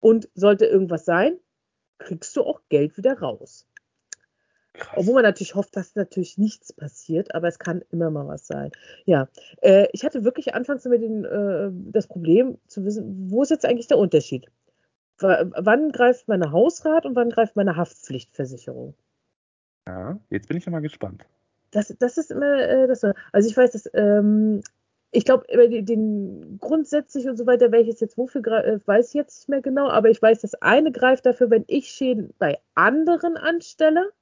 Und sollte irgendwas sein, kriegst du auch Geld wieder raus. Krass. Obwohl man natürlich hofft, dass natürlich nichts passiert, aber es kann immer mal was sein. Ja, äh, ich hatte wirklich anfangs immer den, äh, das Problem zu wissen, wo ist jetzt eigentlich der Unterschied? W wann greift meine Hausrat und wann greift meine Haftpflichtversicherung? Ja, jetzt bin ich ja mal gespannt. Das, das ist immer äh, das. so. Also ich weiß, dass ähm, ich glaube, über die, den grundsätzlich und so weiter, welches jetzt wofür gre- äh, weiß ich jetzt nicht mehr genau, aber ich weiß, das eine greift dafür, wenn ich Schäden bei anderen anstelle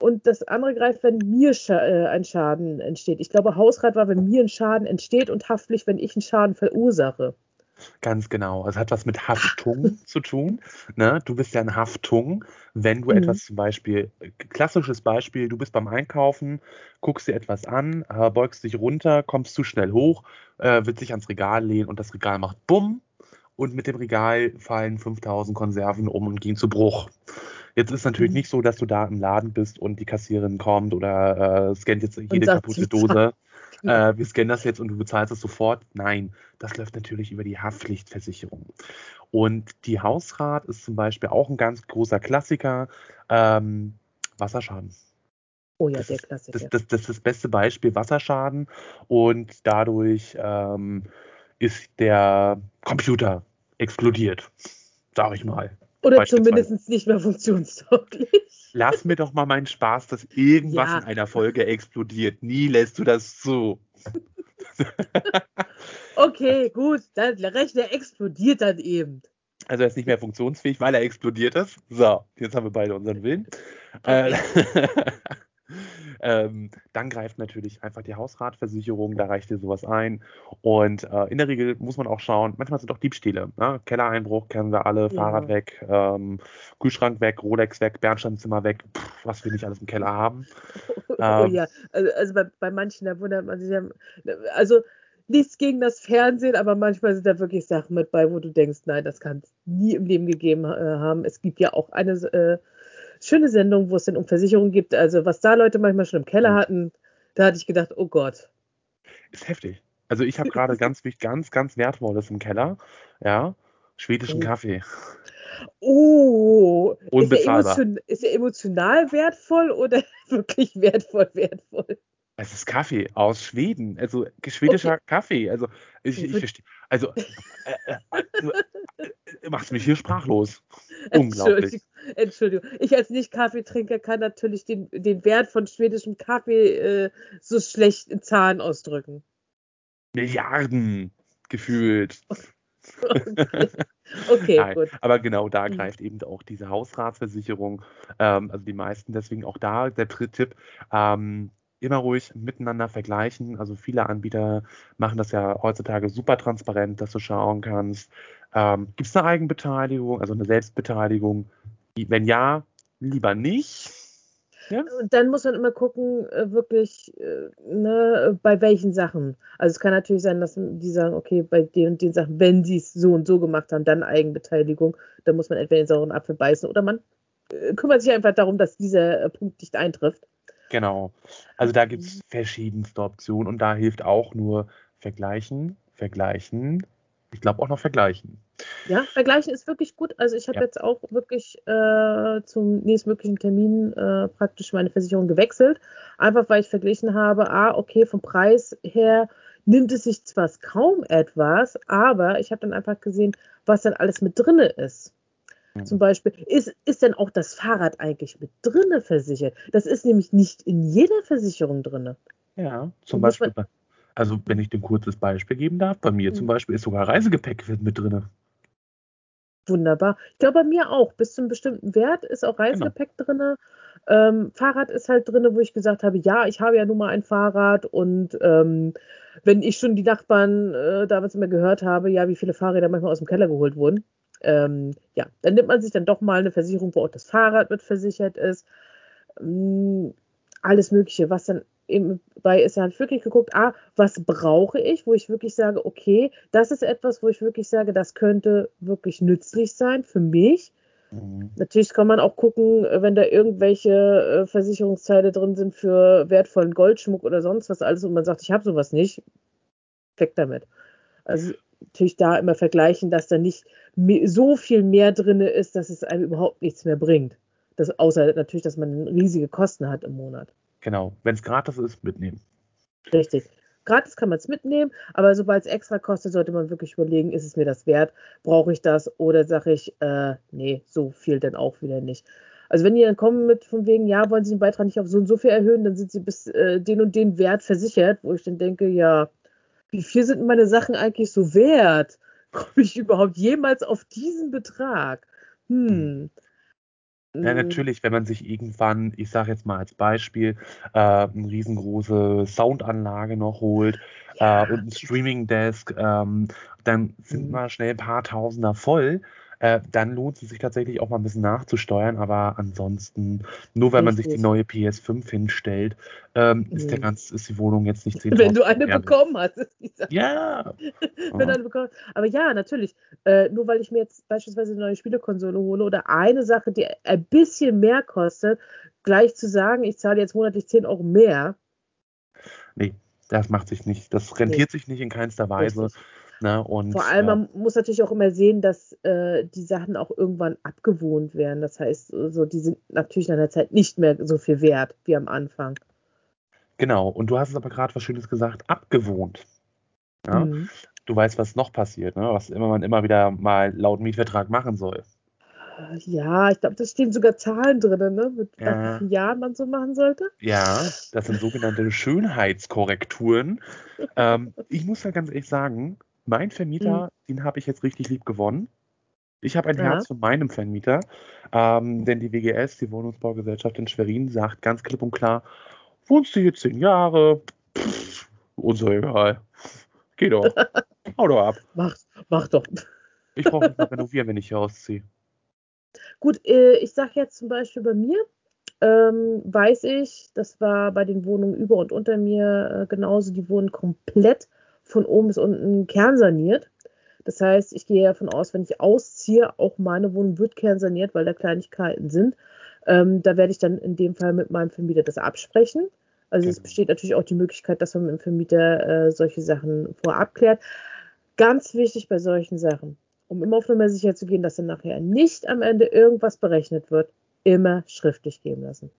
und das andere greift, wenn mir Scha äh, ein Schaden entsteht. Ich glaube, Hausrat war, wenn mir ein Schaden entsteht und Haftpflicht, wenn ich einen Schaden verursache. Ganz genau. Es hat was mit Haftung zu tun. Ne? Du bist ja in Haftung, wenn du Mhm. etwas zum Beispiel, äh, klassisches Beispiel, du bist beim Einkaufen, guckst dir etwas an, äh, beugst dich runter, kommst zu schnell hoch, äh, willst dich ans Regal lehnen und das Regal macht Bumm und mit dem Regal fallen 5000 Konserven um und gehen zu Bruch. Jetzt ist natürlich Mhm. nicht so, dass du da im Laden bist und die Kassiererin kommt oder äh, scannt jetzt jede kaputte Dose. Äh, wir scannen das jetzt und du bezahlst es sofort. Nein, das läuft natürlich über die Haftpflichtversicherung. Und die Hausrat ist zum Beispiel auch ein ganz großer Klassiker. Ähm, Wasserschaden. Oh ja, das der ist, Klassiker. Das, das, das ist das beste Beispiel Wasserschaden und dadurch ähm, ist der Computer explodiert, sag ich mal. Oder zumindest nicht mehr funktionstauglich. Lass mir doch mal meinen Spaß, dass irgendwas ja. in einer Folge explodiert. Nie lässt du das zu. okay, gut, dann der Rechner explodiert dann eben. Also er ist nicht mehr funktionsfähig, weil er explodiert ist. So, jetzt haben wir beide unseren Willen. Okay. Äh, ähm, dann greift natürlich einfach die Hausratversicherung, da reicht dir sowas ein. Und äh, in der Regel muss man auch schauen, manchmal sind auch Diebstähle. Ne? Kellereinbruch kennen wir alle, ja. Fahrrad weg, ähm, Kühlschrank weg, Rolex weg, Bernsteinzimmer weg, pff, was wir nicht alles im Keller haben. Oh, ähm, ja, also, also bei, bei, manchen, da wundert man sich ja, also nichts gegen das Fernsehen, aber manchmal sind da wirklich Sachen mit bei, wo du denkst, nein, das kann es nie im Leben gegeben äh, haben. Es gibt ja auch eine äh, schöne Sendung, wo es dann um Versicherungen gibt. Also was da Leute manchmal schon im Keller mhm. hatten, da hatte ich gedacht, oh Gott. Ist heftig. Also ich habe gerade ganz, ganz, ganz Wertvolles im Keller. Ja, schwedischen oh. Kaffee. Oh, Unbezahlbar. Ist er, ist er emotional wertvoll oder wirklich wertvoll wertvoll? Es ist Kaffee aus Schweden, also schwedischer okay. Kaffee. Also ich, ich verstehe. Also äh, äh, äh, äh, machst mich hier sprachlos. Unglaublich. Entschuldigung. Ich als Nicht-Kaffeetrinker kann natürlich den, den Wert von schwedischem Kaffee äh, so schlecht in Zahlen ausdrücken. Milliarden gefühlt. Okay, okay gut. Aber genau da mhm. greift eben auch diese Hausratsversicherung. Ähm, also die meisten, deswegen auch da der dritte Tipp. Ähm, immer ruhig miteinander vergleichen. Also viele Anbieter machen das ja heutzutage super transparent, dass du schauen kannst, ähm, gibt es eine Eigenbeteiligung, also eine Selbstbeteiligung? Wenn ja, lieber nicht. Ja? Dann muss man immer gucken, äh, wirklich, äh, ne, bei welchen Sachen. Also es kann natürlich sein, dass die sagen, okay, bei den und den Sachen, wenn sie es so und so gemacht haben, dann Eigenbeteiligung. Dann muss man entweder den sauren Apfel beißen oder man äh, kümmert sich einfach darum, dass dieser Punkt nicht eintrifft. Genau. Also da gibt es verschiedenste Optionen und da hilft auch nur vergleichen, vergleichen. Ich glaube auch noch vergleichen. Ja, vergleichen ist wirklich gut. Also ich habe ja. jetzt auch wirklich äh, zum nächstmöglichen Termin äh, praktisch meine Versicherung gewechselt. Einfach weil ich verglichen habe, ah, okay, vom Preis her nimmt es sich zwar kaum etwas, aber ich habe dann einfach gesehen, was dann alles mit drinne ist. Zum Beispiel, ist, ist denn auch das Fahrrad eigentlich mit drinne versichert? Das ist nämlich nicht in jeder Versicherung drinne. Ja, zum Beispiel, man, also wenn ich dir ein kurzes Beispiel geben darf, bei mir mhm. zum Beispiel ist sogar Reisegepäck mit drinne. Wunderbar. Ich glaube, bei mir auch. Bis zu einem bestimmten Wert ist auch genau. Reisegepäck genau. drin. Ähm, Fahrrad ist halt drin, wo ich gesagt habe, ja, ich habe ja nun mal ein Fahrrad und ähm, wenn ich schon die Nachbarn äh, damals immer gehört habe, ja, wie viele Fahrräder manchmal aus dem Keller geholt wurden, ähm, ja, dann nimmt man sich dann doch mal eine Versicherung, wo auch das Fahrrad mit versichert ist. Ähm, alles Mögliche, was dann eben bei ist, ich wirklich geguckt, ah, was brauche ich, wo ich wirklich sage, okay, das ist etwas, wo ich wirklich sage, das könnte wirklich nützlich sein für mich. Mhm. Natürlich kann man auch gucken, wenn da irgendwelche äh, Versicherungsteile drin sind für wertvollen Goldschmuck oder sonst was alles und man sagt, ich habe sowas nicht, weg damit. Also natürlich da immer vergleichen, dass da nicht so viel mehr drin ist, dass es einem überhaupt nichts mehr bringt. Das, außer natürlich, dass man riesige Kosten hat im Monat. Genau, wenn es gratis ist, mitnehmen. Richtig. Gratis kann man es mitnehmen, aber sobald es extra kostet, sollte man wirklich überlegen, ist es mir das wert? Brauche ich das? Oder sage ich, äh, nee, so viel dann auch wieder nicht. Also wenn die dann kommen mit von wegen, ja, wollen sie den Beitrag nicht auf so und so viel erhöhen, dann sind sie bis äh, den und den Wert versichert, wo ich dann denke, ja, wie viel sind meine Sachen eigentlich so wert? Komme ich überhaupt jemals auf diesen Betrag? Hm. Ja, hm. natürlich, wenn man sich irgendwann, ich sage jetzt mal als Beispiel, äh, eine riesengroße Soundanlage noch holt ja. äh, und ein Streaming-Desk, ähm, dann sind mhm. mal schnell ein paar Tausender voll äh, dann lohnt es sich tatsächlich auch mal ein bisschen nachzusteuern. Aber ansonsten, nur weil man sich die neue PS5 hinstellt, ähm, mhm. ist, der mhm. ganz, ist die Wohnung jetzt nicht 10.000 Wenn du eine Euro. bekommen hast, ist die Sache. Ja. Wenn eine bekommen. Aber ja, natürlich. Äh, nur weil ich mir jetzt beispielsweise eine neue Spielekonsole hole oder eine Sache, die ein bisschen mehr kostet, gleich zu sagen, ich zahle jetzt monatlich 10 Euro mehr. Nee, das macht sich nicht. Das rentiert nee. sich nicht in keinster Weise. Richtig. Ne, und, Vor allem, man muss natürlich auch immer sehen, dass äh, die Sachen auch irgendwann abgewohnt werden. Das heißt, so, die sind natürlich nach der Zeit nicht mehr so viel wert wie am Anfang. Genau, und du hast es aber gerade was Schönes gesagt, abgewohnt. Ja? Mhm. Du weißt, was noch passiert, ne? was immer man immer wieder mal laut Mietvertrag machen soll. Ja, ich glaube, da stehen sogar Zahlen drin, ne? mit ja. vielen Jahren man so machen sollte. Ja, das sind sogenannte Schönheitskorrekturen. ähm, ich muss ja ganz ehrlich sagen, mein Vermieter, mhm. den habe ich jetzt richtig lieb gewonnen. Ich habe ein ja. Herz von meinem Vermieter, ähm, denn die WGS, die Wohnungsbaugesellschaft in Schwerin, sagt ganz klipp und klar, wohnst du hier zehn Jahre, pff, uns so egal. Geh doch. Hau doch ab. Mach, mach doch. Ich brauche nicht renovieren, wenn ich hier ausziehe. Gut, äh, ich sage jetzt zum Beispiel bei mir, ähm, weiß ich, das war bei den Wohnungen über und unter mir äh, genauso, die wurden komplett von oben bis unten kernsaniert. Das heißt, ich gehe davon aus, wenn ich ausziehe, auch meine Wohnung wird kernsaniert, weil da Kleinigkeiten sind. Ähm, da werde ich dann in dem Fall mit meinem Vermieter das absprechen. Also es besteht natürlich auch die Möglichkeit, dass man mit dem Vermieter äh, solche Sachen vorab klärt. Ganz wichtig bei solchen Sachen, um immer auf Nummer sicher zu gehen, dass dann nachher nicht am Ende irgendwas berechnet wird, immer schriftlich geben lassen.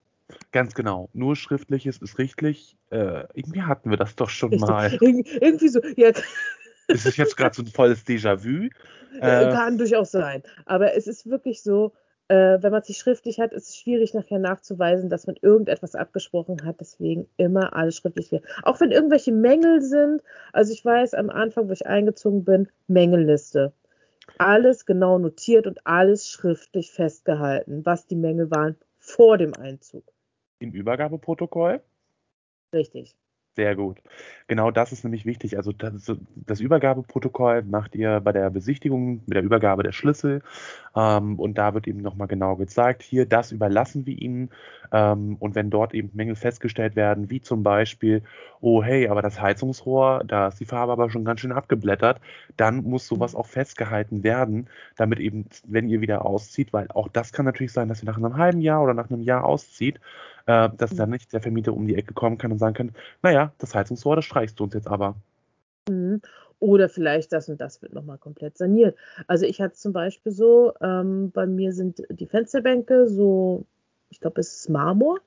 Ganz genau. Nur schriftliches ist richtig. Äh, irgendwie hatten wir das doch schon richtig. mal. Ir irgendwie so, ja. Es ist jetzt gerade so ein volles Déjà-vu. Äh, Kann durchaus sein. Aber es ist wirklich so, äh, wenn man sich schriftlich hat, ist es schwierig nachher nachzuweisen, dass man irgendetwas abgesprochen hat. Deswegen immer alles schriftlich. Auch wenn irgendwelche Mängel sind. Also ich weiß am Anfang, wo ich eingezogen bin, Mängelliste. Alles genau notiert und alles schriftlich festgehalten, was die Mängel waren vor dem Einzug. Im Übergabeprotokoll? Richtig. Sehr gut. Genau das ist nämlich wichtig. Also das, das, Übergabeprotokoll macht ihr bei der Besichtigung mit der Übergabe der Schlüssel. Ähm, und da wird eben nochmal genau gezeigt, hier, das überlassen wir Ihnen. Ähm, und wenn dort eben Mängel festgestellt werden, wie zum Beispiel, oh hey, aber das Heizungsrohr, da ist die Farbe aber schon ganz schön abgeblättert, dann muss sowas auch festgehalten werden, damit eben, wenn ihr wieder auszieht, weil auch das kann natürlich sein, dass ihr nach einem halben Jahr oder nach einem Jahr auszieht, äh, dass dann nicht der Vermieter um die Ecke kommen kann und sagen kann, naja, das Heizungsrohr, das streichst du uns jetzt aber. Mhm. Oder vielleicht das und das wird nochmal komplett saniert. Also ich hatte zum Beispiel so, ähm, bei mir sind die Fensterbänke so, ich glaube, es ist Marmor.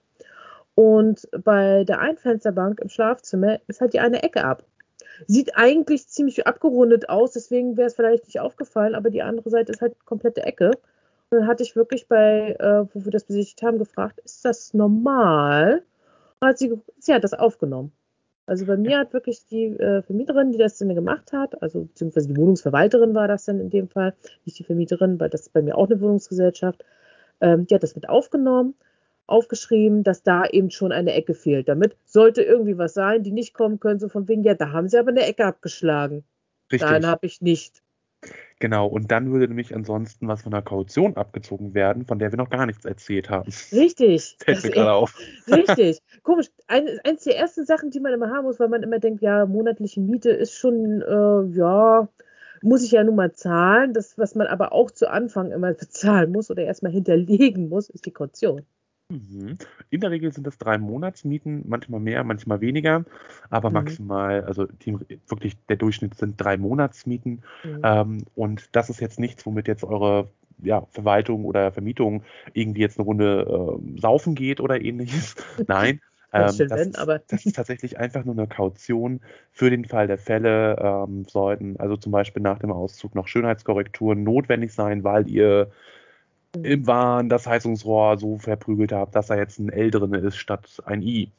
Und bei der einen Fensterbank im Schlafzimmer ist halt die eine Ecke ab. Sieht eigentlich ziemlich abgerundet aus, deswegen wäre es vielleicht nicht aufgefallen, aber die andere Seite ist halt komplette Ecke dann hatte ich wirklich bei, äh, wo wir das besichtigt haben, gefragt, ist das normal? Und hat sie, sie hat das aufgenommen. Also bei mir hat wirklich die äh, Vermieterin, die das denn gemacht hat, also beziehungsweise die Wohnungsverwalterin war das dann in dem Fall, nicht die Vermieterin, weil das ist bei mir auch eine Wohnungsgesellschaft, ähm, die hat das mit aufgenommen, aufgeschrieben, dass da eben schon eine Ecke fehlt. Damit sollte irgendwie was sein, die nicht kommen können, so von wegen, ja, da haben sie aber eine Ecke abgeschlagen. Richtig. Nein, habe ich nicht. Genau, und dann würde nämlich ansonsten was von der Kaution abgezogen werden, von der wir noch gar nichts erzählt haben. Richtig. Fällt mir gerade auf. Richtig. Komisch. Ein, eins der ersten Sachen, die man immer haben muss, weil man immer denkt, ja, monatliche Miete ist schon, äh, ja, muss ich ja nun mal zahlen. Das, was man aber auch zu Anfang immer bezahlen muss oder erstmal hinterlegen muss, ist die Kaution. Mhm. In der Regel sind das drei Monatsmieten, manchmal mehr, manchmal weniger, aber mhm. maximal, also die, wirklich der Durchschnitt sind drei Monatsmieten. Mhm. Ähm, und das ist jetzt nichts, womit jetzt eure ja, Verwaltung oder Vermietung irgendwie jetzt eine Runde äh, saufen geht oder ähnliches. Nein. Ähm, das, wenn, ist, das, ist, tatsächlich einfach nur eine Kaution für den Fall der Fälle. Ähm, sollten also zum Beispiel nach dem Auszug noch Schönheitskorrekturen notwendig sein, weil ihr im Wahn das Heizungsrohr so verprügelt habt, dass da jetzt ein L drin ist statt ein I.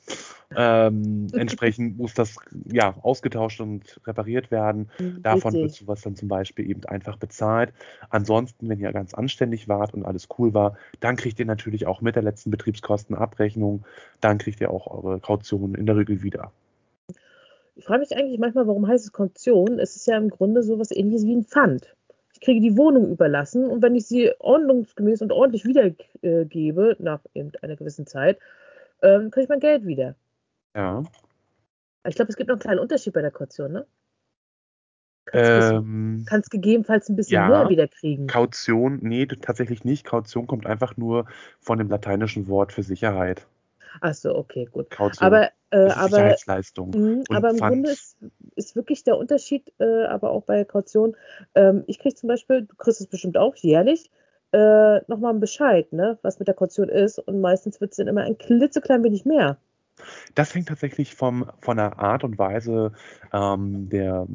Ähm, entsprechend muss das ja ausgetauscht und repariert werden. Mhm, Davon Richtig. wird sowas dann zum Beispiel eben einfach bezahlt. Ansonsten, wenn ihr ganz anständig wart und alles cool war, dann kriegt ihr natürlich auch mit der letzten Betriebskostenabrechnung, dann kriegt ihr auch eure Kaution in der Regel wieder. Ich frage mich eigentlich manchmal, warum heißt es Kaution? Es ist ja im Grunde sowas ähnliches wie ein Pfand kriege die Wohnung überlassen und wenn ich sie ordnungsgemäß und ordentlich wiedergebe, nach eben einer gewissen Zeit, ähm, kriege ich mein Geld wieder. Ja. Ich glaube, es gibt noch einen kleinen Unterschied bei der Kaution, ne? Kannst, ähm, kannst gegebenenfalls ein bisschen ja, mehr wieder kriegen. Kaution, nee, tatsächlich nicht. Kaution kommt einfach nur von dem lateinischen Wort für Sicherheit. Ach so, okay, gut. Kaution. Aber, äh, aber. Mh, aber im Grunde ist, ist wirklich der Unterschied, äh, aber auch bei Kaution. Ähm, ich kriege zum Beispiel, du kriegst es bestimmt auch jährlich, äh, nochmal einen Bescheid, ne, was mit der Kaution ist. Und meistens wird es dann immer ein klitzeklein wenig mehr. Das hängt tatsächlich vom, von der Art und Weise ähm, der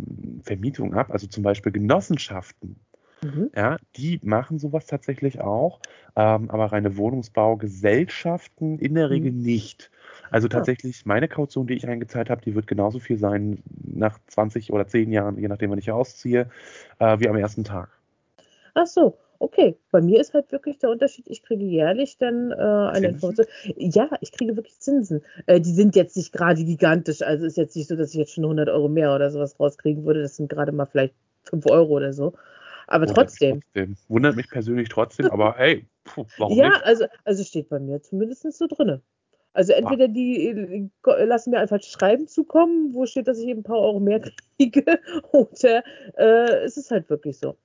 Vermietung ab. Also zum Beispiel Genossenschaften. Mhm. Ja, die machen sowas tatsächlich auch, ähm, aber reine Wohnungsbaugesellschaften in der Regel mhm. nicht. Also ah. tatsächlich, meine Kaution, die ich eingezahlt habe, die wird genauso viel sein nach 20 oder 10 Jahren, je nachdem, wann ich ausziehe, äh, wie am ersten Tag. Ach so, okay. Bei mir ist halt wirklich der Unterschied, ich kriege jährlich dann äh, eine Information. Ja, ich kriege wirklich Zinsen. Äh, die sind jetzt nicht gerade gigantisch. Also ist jetzt nicht so, dass ich jetzt schon 100 Euro mehr oder sowas rauskriegen würde. Das sind gerade mal vielleicht 5 Euro oder so. Aber Wundert trotzdem. Trotzdem. Wundert mich persönlich trotzdem, aber hey, pfuh, warum ja, nicht? Ja, also, also steht bei mir zumindest so drin. Also entweder die äh, lassen mir einfach Schreiben zukommen, wo steht, dass ich eben ein paar Euro mehr kriege, oder äh, es ist halt wirklich so.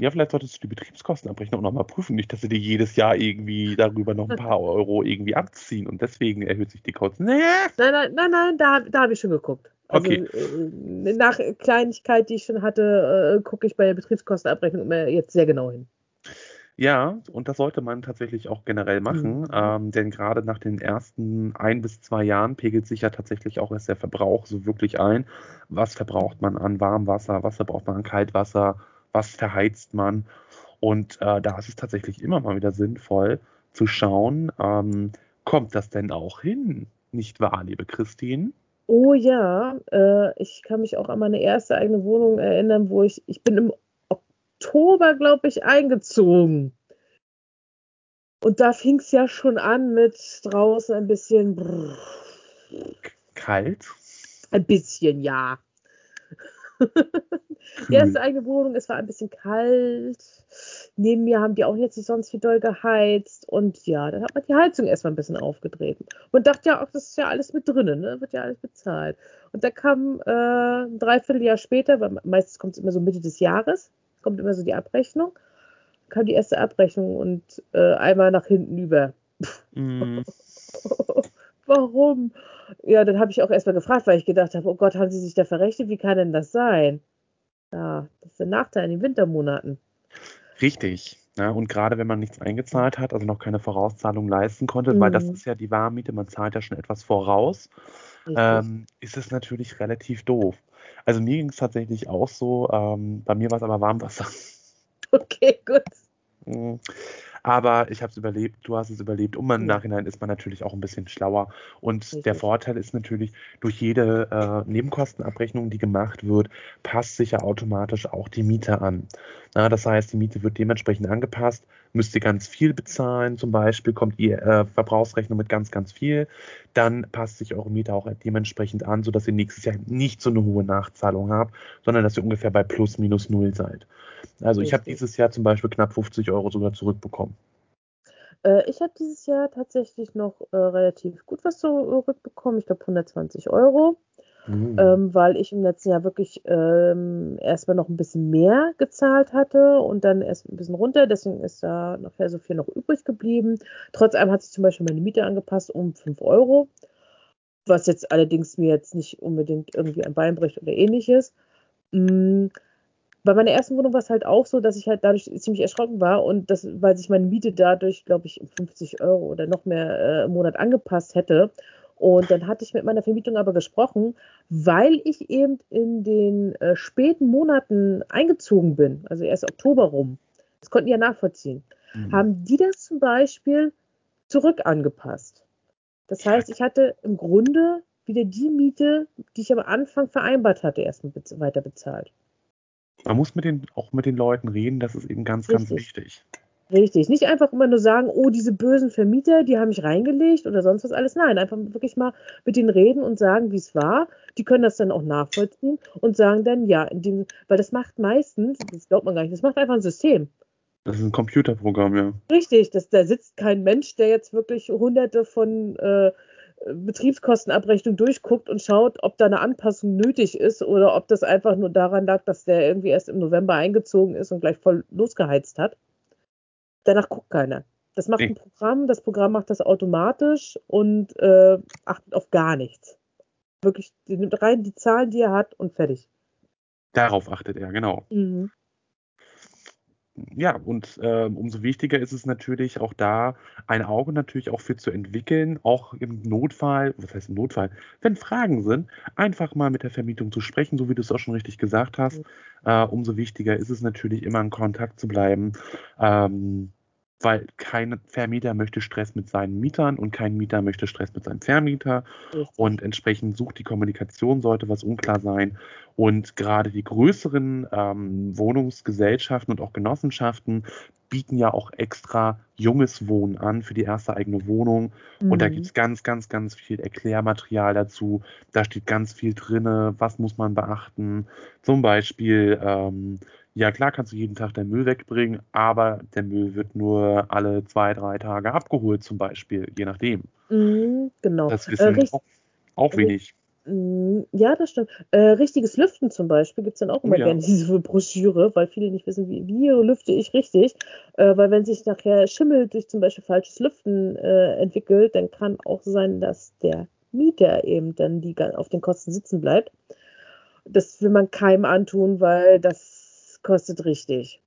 Ja, vielleicht solltest du die Betriebskostenabrechnung nochmal prüfen, nicht, dass sie dir jedes Jahr irgendwie darüber noch ein paar Euro irgendwie abziehen und deswegen erhöht sich die Kosten. Nee. Nein, nein, nein, nein, da, da habe ich schon geguckt. Also, okay. Äh, nach Kleinigkeit, die ich schon hatte, äh, gucke ich bei der Betriebskostenabrechnung immer jetzt sehr genau hin. Ja, und das sollte man tatsächlich auch generell machen, mhm. ähm, denn gerade nach den ersten ein bis zwei Jahren pegelt sich ja tatsächlich auch erst der Verbrauch so wirklich ein. Was verbraucht man an Warmwasser, was verbraucht man an Kaltwasser, was verheizt man? Und äh, da ist es tatsächlich immer mal wieder sinnvoll zu schauen, ähm, kommt das denn auch hin, nicht wahr, liebe Christine? Oh ja, äh, ich kann mich auch an meine erste eigene Wohnung erinnern, wo ich, ich bin im Oktober, glaube ich, eingezogen. Und da fing es ja schon an mit draußen ein bisschen brrr. kalt. Ein bisschen, ja. Die erste eigene Wohnung, es war ein bisschen kalt. Neben mir haben die auch jetzt nicht sonst wie doll geheizt. Und ja, dann hat man die Heizung erstmal ein bisschen aufgedreht. Und dachte ja auch, das ist ja alles mit drinnen, ne? wird ja alles bezahlt. Und da kam äh, ein Dreivierteljahr später, weil meistens kommt es immer so Mitte des Jahres, kommt immer so die Abrechnung, kam die erste Abrechnung und äh, einmal nach hinten über. Mm. Warum? Ja, dann habe ich auch erstmal gefragt, weil ich gedacht habe, oh Gott, haben Sie sich da verrechnet? Wie kann denn das sein? Ja, das ist der Nachteil in den Wintermonaten. Richtig. Ja, und gerade wenn man nichts eingezahlt hat, also noch keine Vorauszahlung leisten konnte, mhm. weil das mhm. ist ja die Warmmiete, man zahlt ja schon etwas voraus, ähm, ist es natürlich relativ doof. Also mir ging es tatsächlich auch so, ähm, bei mir war es aber Warmwasser. Okay, gut. Mhm. Aber ich habe es überlebt, du hast es überlebt und im Nachhinein ist man natürlich auch ein bisschen schlauer. Und Richtig. der Vorteil ist natürlich, durch jede äh, Nebenkostenabrechnung, die gemacht wird, passt sich ja automatisch auch die Miete an. Na, das heißt, die Miete wird dementsprechend angepasst, müsst ihr ganz viel bezahlen, zum Beispiel kommt ihr äh, Verbrauchsrechnung mit ganz, ganz viel, dann passt sich eure Miete auch dementsprechend an, sodass ihr nächstes Jahr nicht so eine hohe Nachzahlung habt, sondern dass ihr ungefähr bei plus minus null seid. Also ich habe dieses Jahr zum Beispiel knapp 50 Euro sogar zurückbekommen. Äh, ich habe dieses Jahr tatsächlich noch äh, relativ gut was zurückbekommen. Ich glaube 120 Euro. Mhm. Ähm, weil ich im letzten Jahr wirklich ähm, erstmal noch ein bisschen mehr gezahlt hatte und dann erst ein bisschen runter. Deswegen ist da nachher so viel noch übrig geblieben. Trotz allem hat sich zum Beispiel meine Miete angepasst um 5 Euro. Was jetzt allerdings mir jetzt nicht unbedingt irgendwie ein Bein bricht oder ähnliches. Mhm. Bei meiner ersten Wohnung war es halt auch so, dass ich halt dadurch ziemlich erschrocken war und das, weil sich meine Miete dadurch, glaube ich, um 50 Euro oder noch mehr äh, im Monat angepasst hätte. Und dann hatte ich mit meiner Vermietung aber gesprochen, weil ich eben in den äh, späten Monaten eingezogen bin, also erst Oktober rum. Das konnten die ja nachvollziehen. Mhm. Haben die das zum Beispiel zurück angepasst? Das heißt, ich hatte im Grunde wieder die Miete, die ich am Anfang vereinbart hatte, erst weiter bezahlt. Man muss mit den, auch mit den Leuten reden, das ist eben ganz, Richtig. ganz wichtig. Richtig. Nicht einfach immer nur sagen, oh, diese bösen Vermieter, die haben mich reingelegt oder sonst was alles. Nein, einfach wirklich mal mit denen reden und sagen, wie es war. Die können das dann auch nachvollziehen und sagen dann, ja, dem, weil das macht meistens, das glaubt man gar nicht, das macht einfach ein System. Das ist ein Computerprogramm, ja. Richtig, das, da sitzt kein Mensch, der jetzt wirklich hunderte von äh, Betriebskostenabrechnung durchguckt und schaut, ob da eine Anpassung nötig ist oder ob das einfach nur daran lag, dass der irgendwie erst im November eingezogen ist und gleich voll losgeheizt hat. Danach guckt keiner. Das macht ein Programm, das Programm macht das automatisch und äh, achtet auf gar nichts. Wirklich, die nimmt rein die Zahlen, die er hat und fertig. Darauf achtet er, genau. Mhm ja, und äh, umso wichtiger ist es natürlich auch da, ein Auge natürlich auch für zu entwickeln, auch im Notfall, was heißt im Notfall, wenn Fragen sind, einfach mal mit der Vermietung zu sprechen, so wie du es auch schon richtig gesagt hast. Äh, umso wichtiger ist es natürlich immer in Kontakt zu bleiben. Ähm, weil kein Vermieter möchte Stress mit seinen Mietern und kein Mieter möchte Stress mit seinem Vermieter. Und entsprechend sucht die Kommunikation, sollte was unklar sein. Und gerade die größeren ähm, Wohnungsgesellschaften und auch Genossenschaften bieten ja auch extra junges Wohnen an für die erste eigene Wohnung. Mhm. Und da mhm. gibt es ganz, ganz, ganz viel Erklärmaterial dazu. Da steht ganz viel drin, was muss man beachten. Zum Beispiel ähm, ja klar kannst du jeden Tag deinen Müll wegbringen, aber der Müll wird nur alle zwei, drei Tage abgeholt zum Beispiel, je nachdem. Mm, genau. Das wissen äh, auch, auch wenig. Mm, ja, das stimmt. Äh, richtiges Lüften zum Beispiel gibt es dann auch immer oh, ja. gerne diese Broschüre, weil viele nicht wissen, wie, wie lüfte ich richtig. Äh, weil wenn sich nachher Schimmel durch zum Beispiel falsches Lüften äh, entwickelt, dann kann auch sein, dass der Mieter eben dann die auf den Kosten sitzen bleibt. Das will man keinem antun, weil das kostet richtig.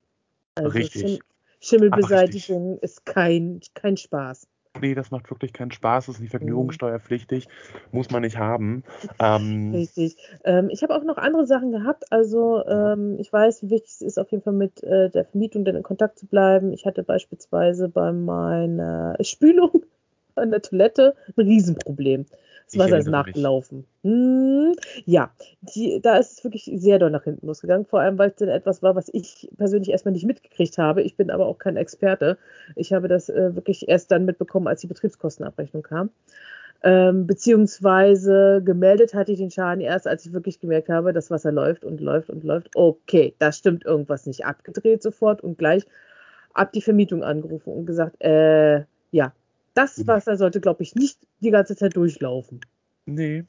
Also richtig. Schim Schimmelbeseitigung Ach, ist kein, kein Spaß. Nee, das macht wirklich keinen Spaß, das ist nicht vergnügungssteuerpflichtig, muss man nicht haben. Ähm, Richtig. Ähm, ich habe auch noch andere Sachen gehabt. Also ähm, ich weiß, wie wichtig es ist, auf jeden Fall mit äh, der Vermietung dann in Kontakt zu bleiben. Ich hatte beispielsweise bei meiner Spülung an der Toilette ein Riesenproblem. Das Wasser ist nachgelaufen. Hm, ja, die, da ist es wirklich sehr doll nach hinten losgegangen. Vor allem, weil es dann etwas war, was ich persönlich erstmal nicht mitgekriegt habe. Ich bin aber auch kein Experte. Ich habe das äh, wirklich erst dann mitbekommen, als die Betriebskostenabrechnung kam. Ähm, beziehungsweise gemeldet hatte ich den Schaden erst, als ich wirklich gemerkt habe, das Wasser läuft und läuft und läuft. Okay, da stimmt irgendwas nicht. Abgedreht sofort und gleich ab die Vermietung angerufen und gesagt, äh, ja, das mhm. Wasser sollte, glaube ich, nicht die ganze Zeit durchlaufen. Nee.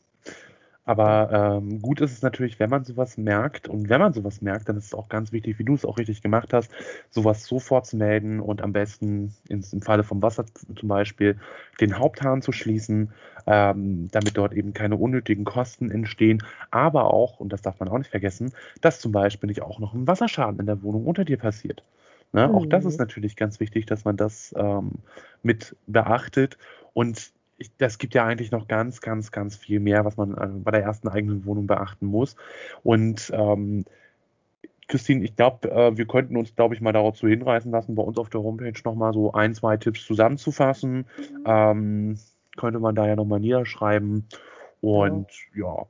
Aber ähm, gut ist es natürlich, wenn man sowas merkt. Und wenn man sowas merkt, dann ist es auch ganz wichtig, wie du es auch richtig gemacht hast, sowas sofort zu melden und am besten ins, im Falle vom Wasser zum Beispiel den Haupthahn zu schließen, ähm, damit dort eben keine unnötigen Kosten entstehen. Aber auch, und das darf man auch nicht vergessen, dass zum Beispiel nicht auch noch ein Wasserschaden in der Wohnung unter dir passiert. Ne? Mhm. Auch das ist mhm. natürlich ganz wichtig, dass man das ähm, mit beachtet. Und ich, das gibt ja eigentlich noch ganz, ganz, ganz viel mehr, was man äh, bei der ersten eigenen Wohnung beachten muss. Und ähm, Christine, ich glaube, äh, wir könnten uns, glaube ich, mal dazu hinreißen lassen, bei uns auf der Homepage nochmal so ein, zwei Tipps zusammenzufassen. Mhm. Ähm, könnte man da ja nochmal niederschreiben. Und ja. ja.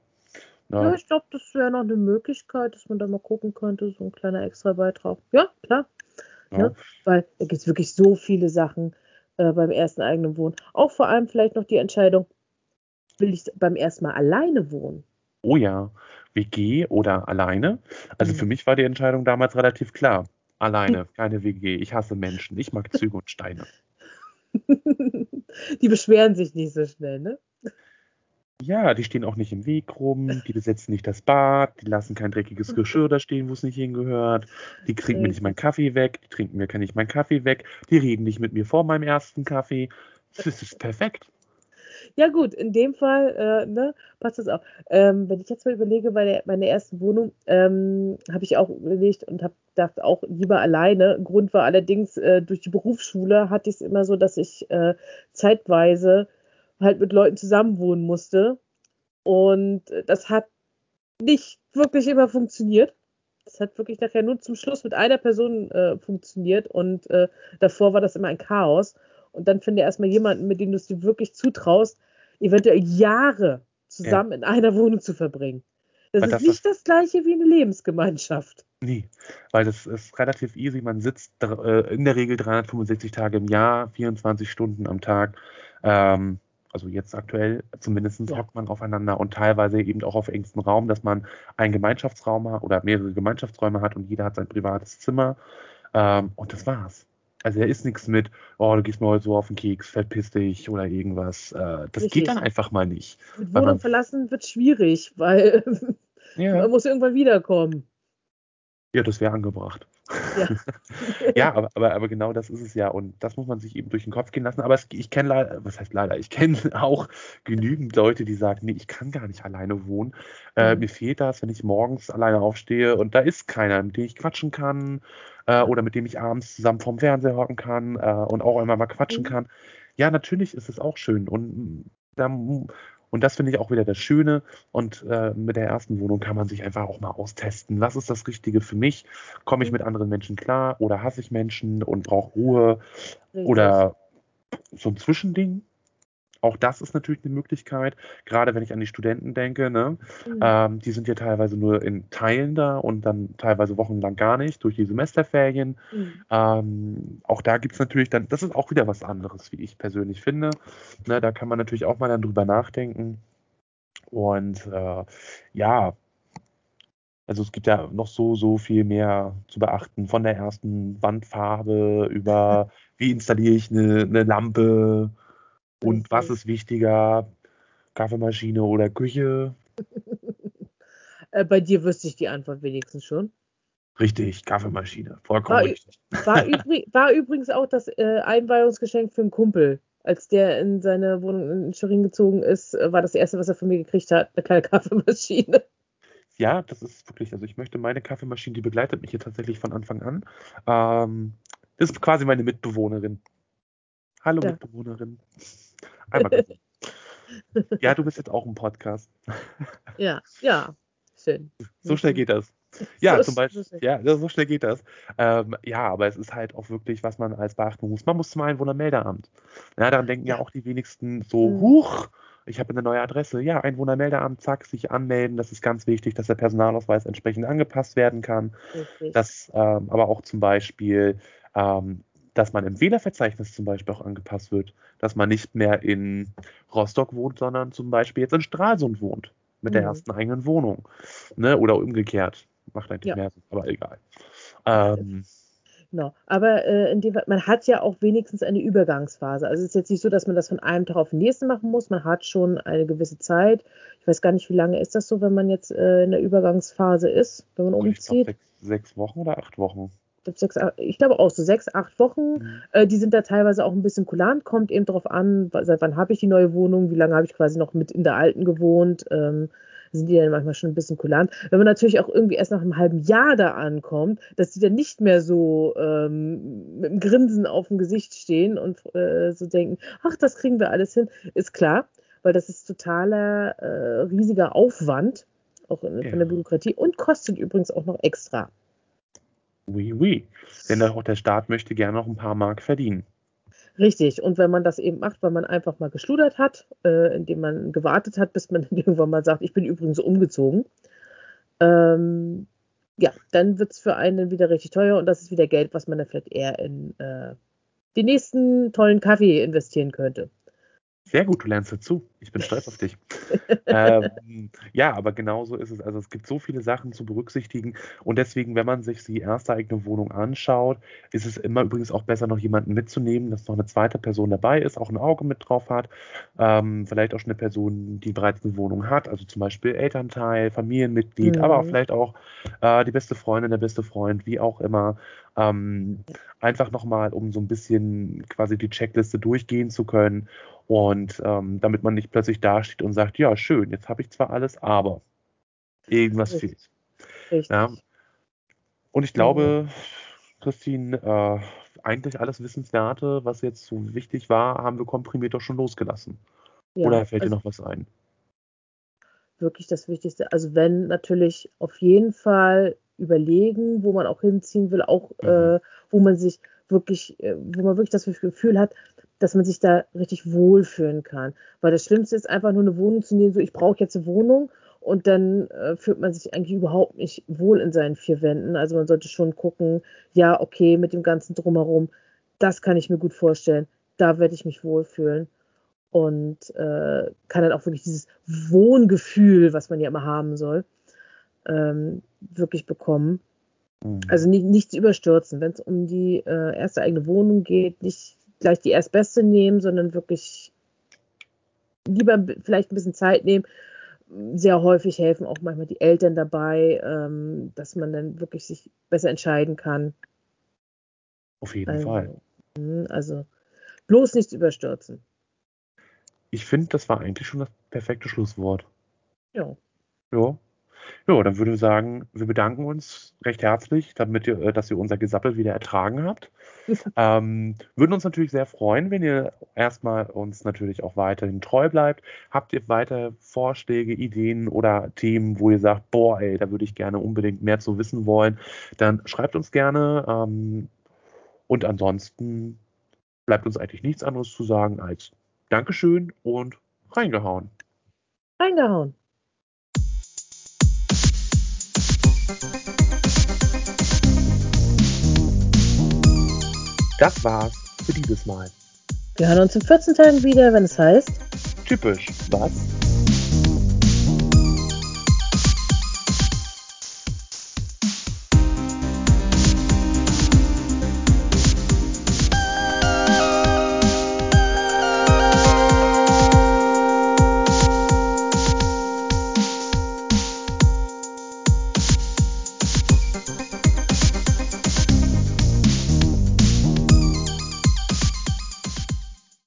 Ne? Ja, ich glaube, das wäre noch eine Möglichkeit, dass man da mal gucken könnte, so ein kleiner extra Beitrag. Ja, klar. Ja. Ne? Weil da gibt es wirklich so viele Sachen äh, beim ersten eigenen Wohnen. Auch vor allem vielleicht noch die Entscheidung, will ich beim ersten Mal alleine wohnen? Oh ja, WG oder alleine? Also mhm. für mich war die Entscheidung damals relativ klar. Alleine, keine WG. Ich hasse Menschen. Ich mag Züge und Steine. die beschweren sich nicht so schnell, ne? Ja, die stehen auch nicht im Weg rum, die besetzen nicht das Bad, die lassen kein dreckiges Geschirr da stehen, wo es nicht hingehört, die trinken mir nicht meinen Kaffee weg, die trinken mir nicht meinen Kaffee weg, die reden nicht mit mir vor meinem ersten Kaffee. Das ist perfekt. Ja gut, in dem Fall äh, ne, passt das auch. Ähm, wenn ich jetzt mal überlege, bei der, meiner ersten Wohnung ähm, habe ich auch überlegt und habe gedacht, auch lieber alleine. Grund war allerdings, äh, durch die Berufsschule hatte ich es immer so, dass ich äh, zeitweise halt mit Leuten zusammenwohnen musste. Und das hat nicht wirklich immer funktioniert. Das hat wirklich nachher nur zum Schluss mit einer Person äh, funktioniert und äh, davor war das immer ein Chaos. Und dann finde erstmal jemanden, mit dem du es dir wirklich zutraust, eventuell Jahre zusammen ja. in einer Wohnung zu verbringen. Das weil ist das nicht das gleiche wie eine Lebensgemeinschaft. Nee, weil das ist relativ easy. Man sitzt äh, in der Regel 365 Tage im Jahr, 24 Stunden am Tag. Ähm, also jetzt aktuell zumindest ja. hockt man aufeinander und teilweise eben auch auf engstem Raum, dass man einen Gemeinschaftsraum hat oder mehrere Gemeinschaftsräume hat und jeder hat sein privates Zimmer. Ähm, und das war's. Also er ist nichts mit, oh, du gehst mir heute so auf den Keks, verpiss dich oder irgendwas. Äh, das Richtig. geht dann einfach mal nicht. Mit Wohnung man, verlassen wird schwierig, weil ja. man muss irgendwann wiederkommen. Ja, das wäre angebracht. Ja, ja aber, aber, aber genau das ist es ja. Und das muss man sich eben durch den Kopf gehen lassen. Aber es, ich kenne leider, was heißt leider, ich kenne auch genügend Leute, die sagen, nee, ich kann gar nicht alleine wohnen. Äh, mhm. mir fehlt das, wenn ich morgens alleine aufstehe und da ist keiner, mit dem ich quatschen kann äh, oder mit dem ich abends zusammen vorm Fernseher hocken kann äh, und auch einmal mal quatschen mhm. kann. Ja, natürlich ist es auch schön. Und da und das finde ich auch wieder das Schöne. Und äh, mit der ersten Wohnung kann man sich einfach auch mal austesten. Was ist das Richtige für mich? Komme ich mhm. mit anderen Menschen klar oder hasse ich Menschen und brauche Ruhe? Richtig. Oder so ein Zwischending? Auch das ist natürlich eine Möglichkeit, gerade wenn ich an die Studenten denke. Ne? Mhm. Ähm, die sind ja teilweise nur in Teilen da und dann teilweise wochenlang gar nicht durch die Semesterferien. Mhm. Ähm, auch da gibt es natürlich dann, das ist auch wieder was anderes, wie ich persönlich finde. Ne, da kann man natürlich auch mal dann drüber nachdenken. Und äh, ja, also es gibt ja noch so, so viel mehr zu beachten, von der ersten Wandfarbe über wie installiere ich eine, eine Lampe, und was ist wichtiger, Kaffeemaschine oder Küche? Äh, bei dir wüsste ich die Antwort wenigstens schon. Richtig, Kaffeemaschine. Vollkommen war, richtig. War, übrig, war, übrigens auch das äh, Einweihungsgeschenk für einen Kumpel. Als der in seine Wohnung in Schwerin gezogen ist, äh, war das erste, was er von mir gekriegt hat, eine kleine Kaffeemaschine. Ja, das ist wirklich, also ich möchte meine Kaffeemaschine, die begleitet mich hier tatsächlich von Anfang an. Ähm, ist quasi meine Mitbewohnerin. Hallo ja. Mitbewohnerin. Einmal ja, du bist jetzt auch im Podcast. ja, ja, schön. So schnell geht das. Ja, so, zum Beispiel, so ja, so schnell geht das. Ähm, ja, aber es ist halt auch wirklich, was man als beachten muss. Man muss zum Einwohnermeldeamt. Ja, daran denken ja, ja auch die wenigsten so, mhm. huch, ich habe eine neue Adresse. Ja, Einwohnermeldeamt, zack, sich anmelden. Das ist ganz wichtig, dass der Personalausweis entsprechend angepasst werden kann. Richtig. Dass ähm, aber auch zum Beispiel ähm, dass man im Wählerverzeichnis zum Beispiel auch angepasst wird, dass man nicht mehr in Rostock wohnt, sondern zum Beispiel jetzt in Stralsund wohnt mit mhm. der ersten eigenen Wohnung. Ne? Oder umgekehrt. Macht eigentlich ja. mehr Sinn, aber egal. Ähm, Genau. Aber äh, in dem, man hat ja auch wenigstens eine Übergangsphase. Also es ist jetzt nicht so, dass man das von einem Tag auf den nächsten machen muss. Man hat schon eine gewisse Zeit. Ich weiß gar nicht, wie lange ist das so, wenn man jetzt äh, in der Übergangsphase ist, wenn man umzieht? Ich glaub, sechs, sechs Wochen oder acht Wochen sechs, ich glaube auch so sechs, acht Wochen. Mhm. Äh, die sind da teilweise auch ein bisschen kulant, kommt eben darauf an, seit wann habe ich die neue Wohnung, wie lange habe ich quasi noch mit in der alten gewohnt. Ähm, sind die dann manchmal schon ein bisschen kulant. Wenn man natürlich auch irgendwie erst nach einem halben Jahr da ankommt, dass die dann nicht mehr so ähm, mit einem Grinsen auf dem Gesicht stehen und äh, so denken, ach, das kriegen wir alles hin, ist klar, weil das ist totaler äh, riesiger Aufwand, auch in, ja. von der Bürokratie und kostet übrigens auch noch extra. Oui, oui. Denn auch der Staat möchte gerne noch ein paar Mark verdienen. Richtig. Und wenn man das eben macht, weil man einfach mal geschludert hat, äh, indem man gewartet hat, bis man irgendwann mal sagt, ich bin übrigens umgezogen, ähm, ja, dann wird es für einen wieder richtig teuer und das ist wieder Geld, was man dann vielleicht eher in äh, den nächsten tollen Kaffee investieren könnte. Sehr gut, du lernst dazu. Ich bin stolz auf dich. ähm, ja, aber genau so ist es. Also es gibt so viele Sachen zu berücksichtigen und deswegen, wenn man sich die erste eigene Wohnung anschaut, ist es immer übrigens auch besser, noch jemanden mitzunehmen, dass noch eine zweite Person dabei ist, auch ein Auge mit drauf hat. Ähm, vielleicht auch schon eine Person, die bereits eine Wohnung hat, also zum Beispiel Elternteil, Familienmitglied, mhm. aber auch vielleicht auch äh, die beste Freundin, der beste Freund, wie auch immer. Ähm, einfach nochmal, um so ein bisschen quasi die Checkliste durchgehen zu können und ähm, damit man nicht plötzlich dasteht und sagt, ja, schön, jetzt habe ich zwar alles, aber irgendwas Richtig. fehlt. Ja. Und ich glaube, Christine, äh, eigentlich alles Wissenswerte, was jetzt so wichtig war, haben wir komprimiert doch schon losgelassen. Ja, Oder fällt also, dir noch was ein? Wirklich das Wichtigste. Also wenn natürlich auf jeden Fall überlegen, wo man auch hinziehen will, auch mhm. äh, wo man sich wirklich, äh, wo man wirklich das Gefühl hat, dass man sich da richtig wohlfühlen kann. Weil das Schlimmste ist einfach nur eine Wohnung zu nehmen, so ich brauche jetzt eine Wohnung und dann äh, fühlt man sich eigentlich überhaupt nicht wohl in seinen vier Wänden. Also man sollte schon gucken, ja, okay, mit dem ganzen drumherum, das kann ich mir gut vorstellen, da werde ich mich wohlfühlen und äh, kann dann auch wirklich dieses Wohngefühl, was man ja immer haben soll, ähm, wirklich bekommen. Mhm. Also nicht, nichts überstürzen, wenn es um die äh, erste eigene Wohnung geht, nicht gleich die erstbeste nehmen, sondern wirklich lieber vielleicht ein bisschen Zeit nehmen, sehr häufig helfen auch manchmal die Eltern dabei, ähm, dass man dann wirklich sich besser entscheiden kann. Auf jeden also, Fall. Hm, also bloß nichts überstürzen. Ich finde, das war eigentlich schon das perfekte Schlusswort. Ja. Ja. Ja, dann würde ich sagen, wir bedanken uns recht herzlich, damit ihr, äh, dass ihr unser Gesappel wieder ertragen habt. ähm, würden uns natürlich sehr freuen, wenn ihr erstmal uns natürlich auch weiterhin treu bleibt. Habt ihr weiter Vorschläge, Ideen oder Themen, wo ihr sagt, boah, ey, da würde ich gerne unbedingt mehr zu wissen wollen, dann schreibt uns gerne. Ähm, und ansonsten bleibt uns eigentlich nichts anderes zu sagen als Dankeschön und reingehauen. Reingehauen. Das war's für dieses Mal. Wir hören uns in 14 Tagen wieder, wenn es heißt. Typisch, was?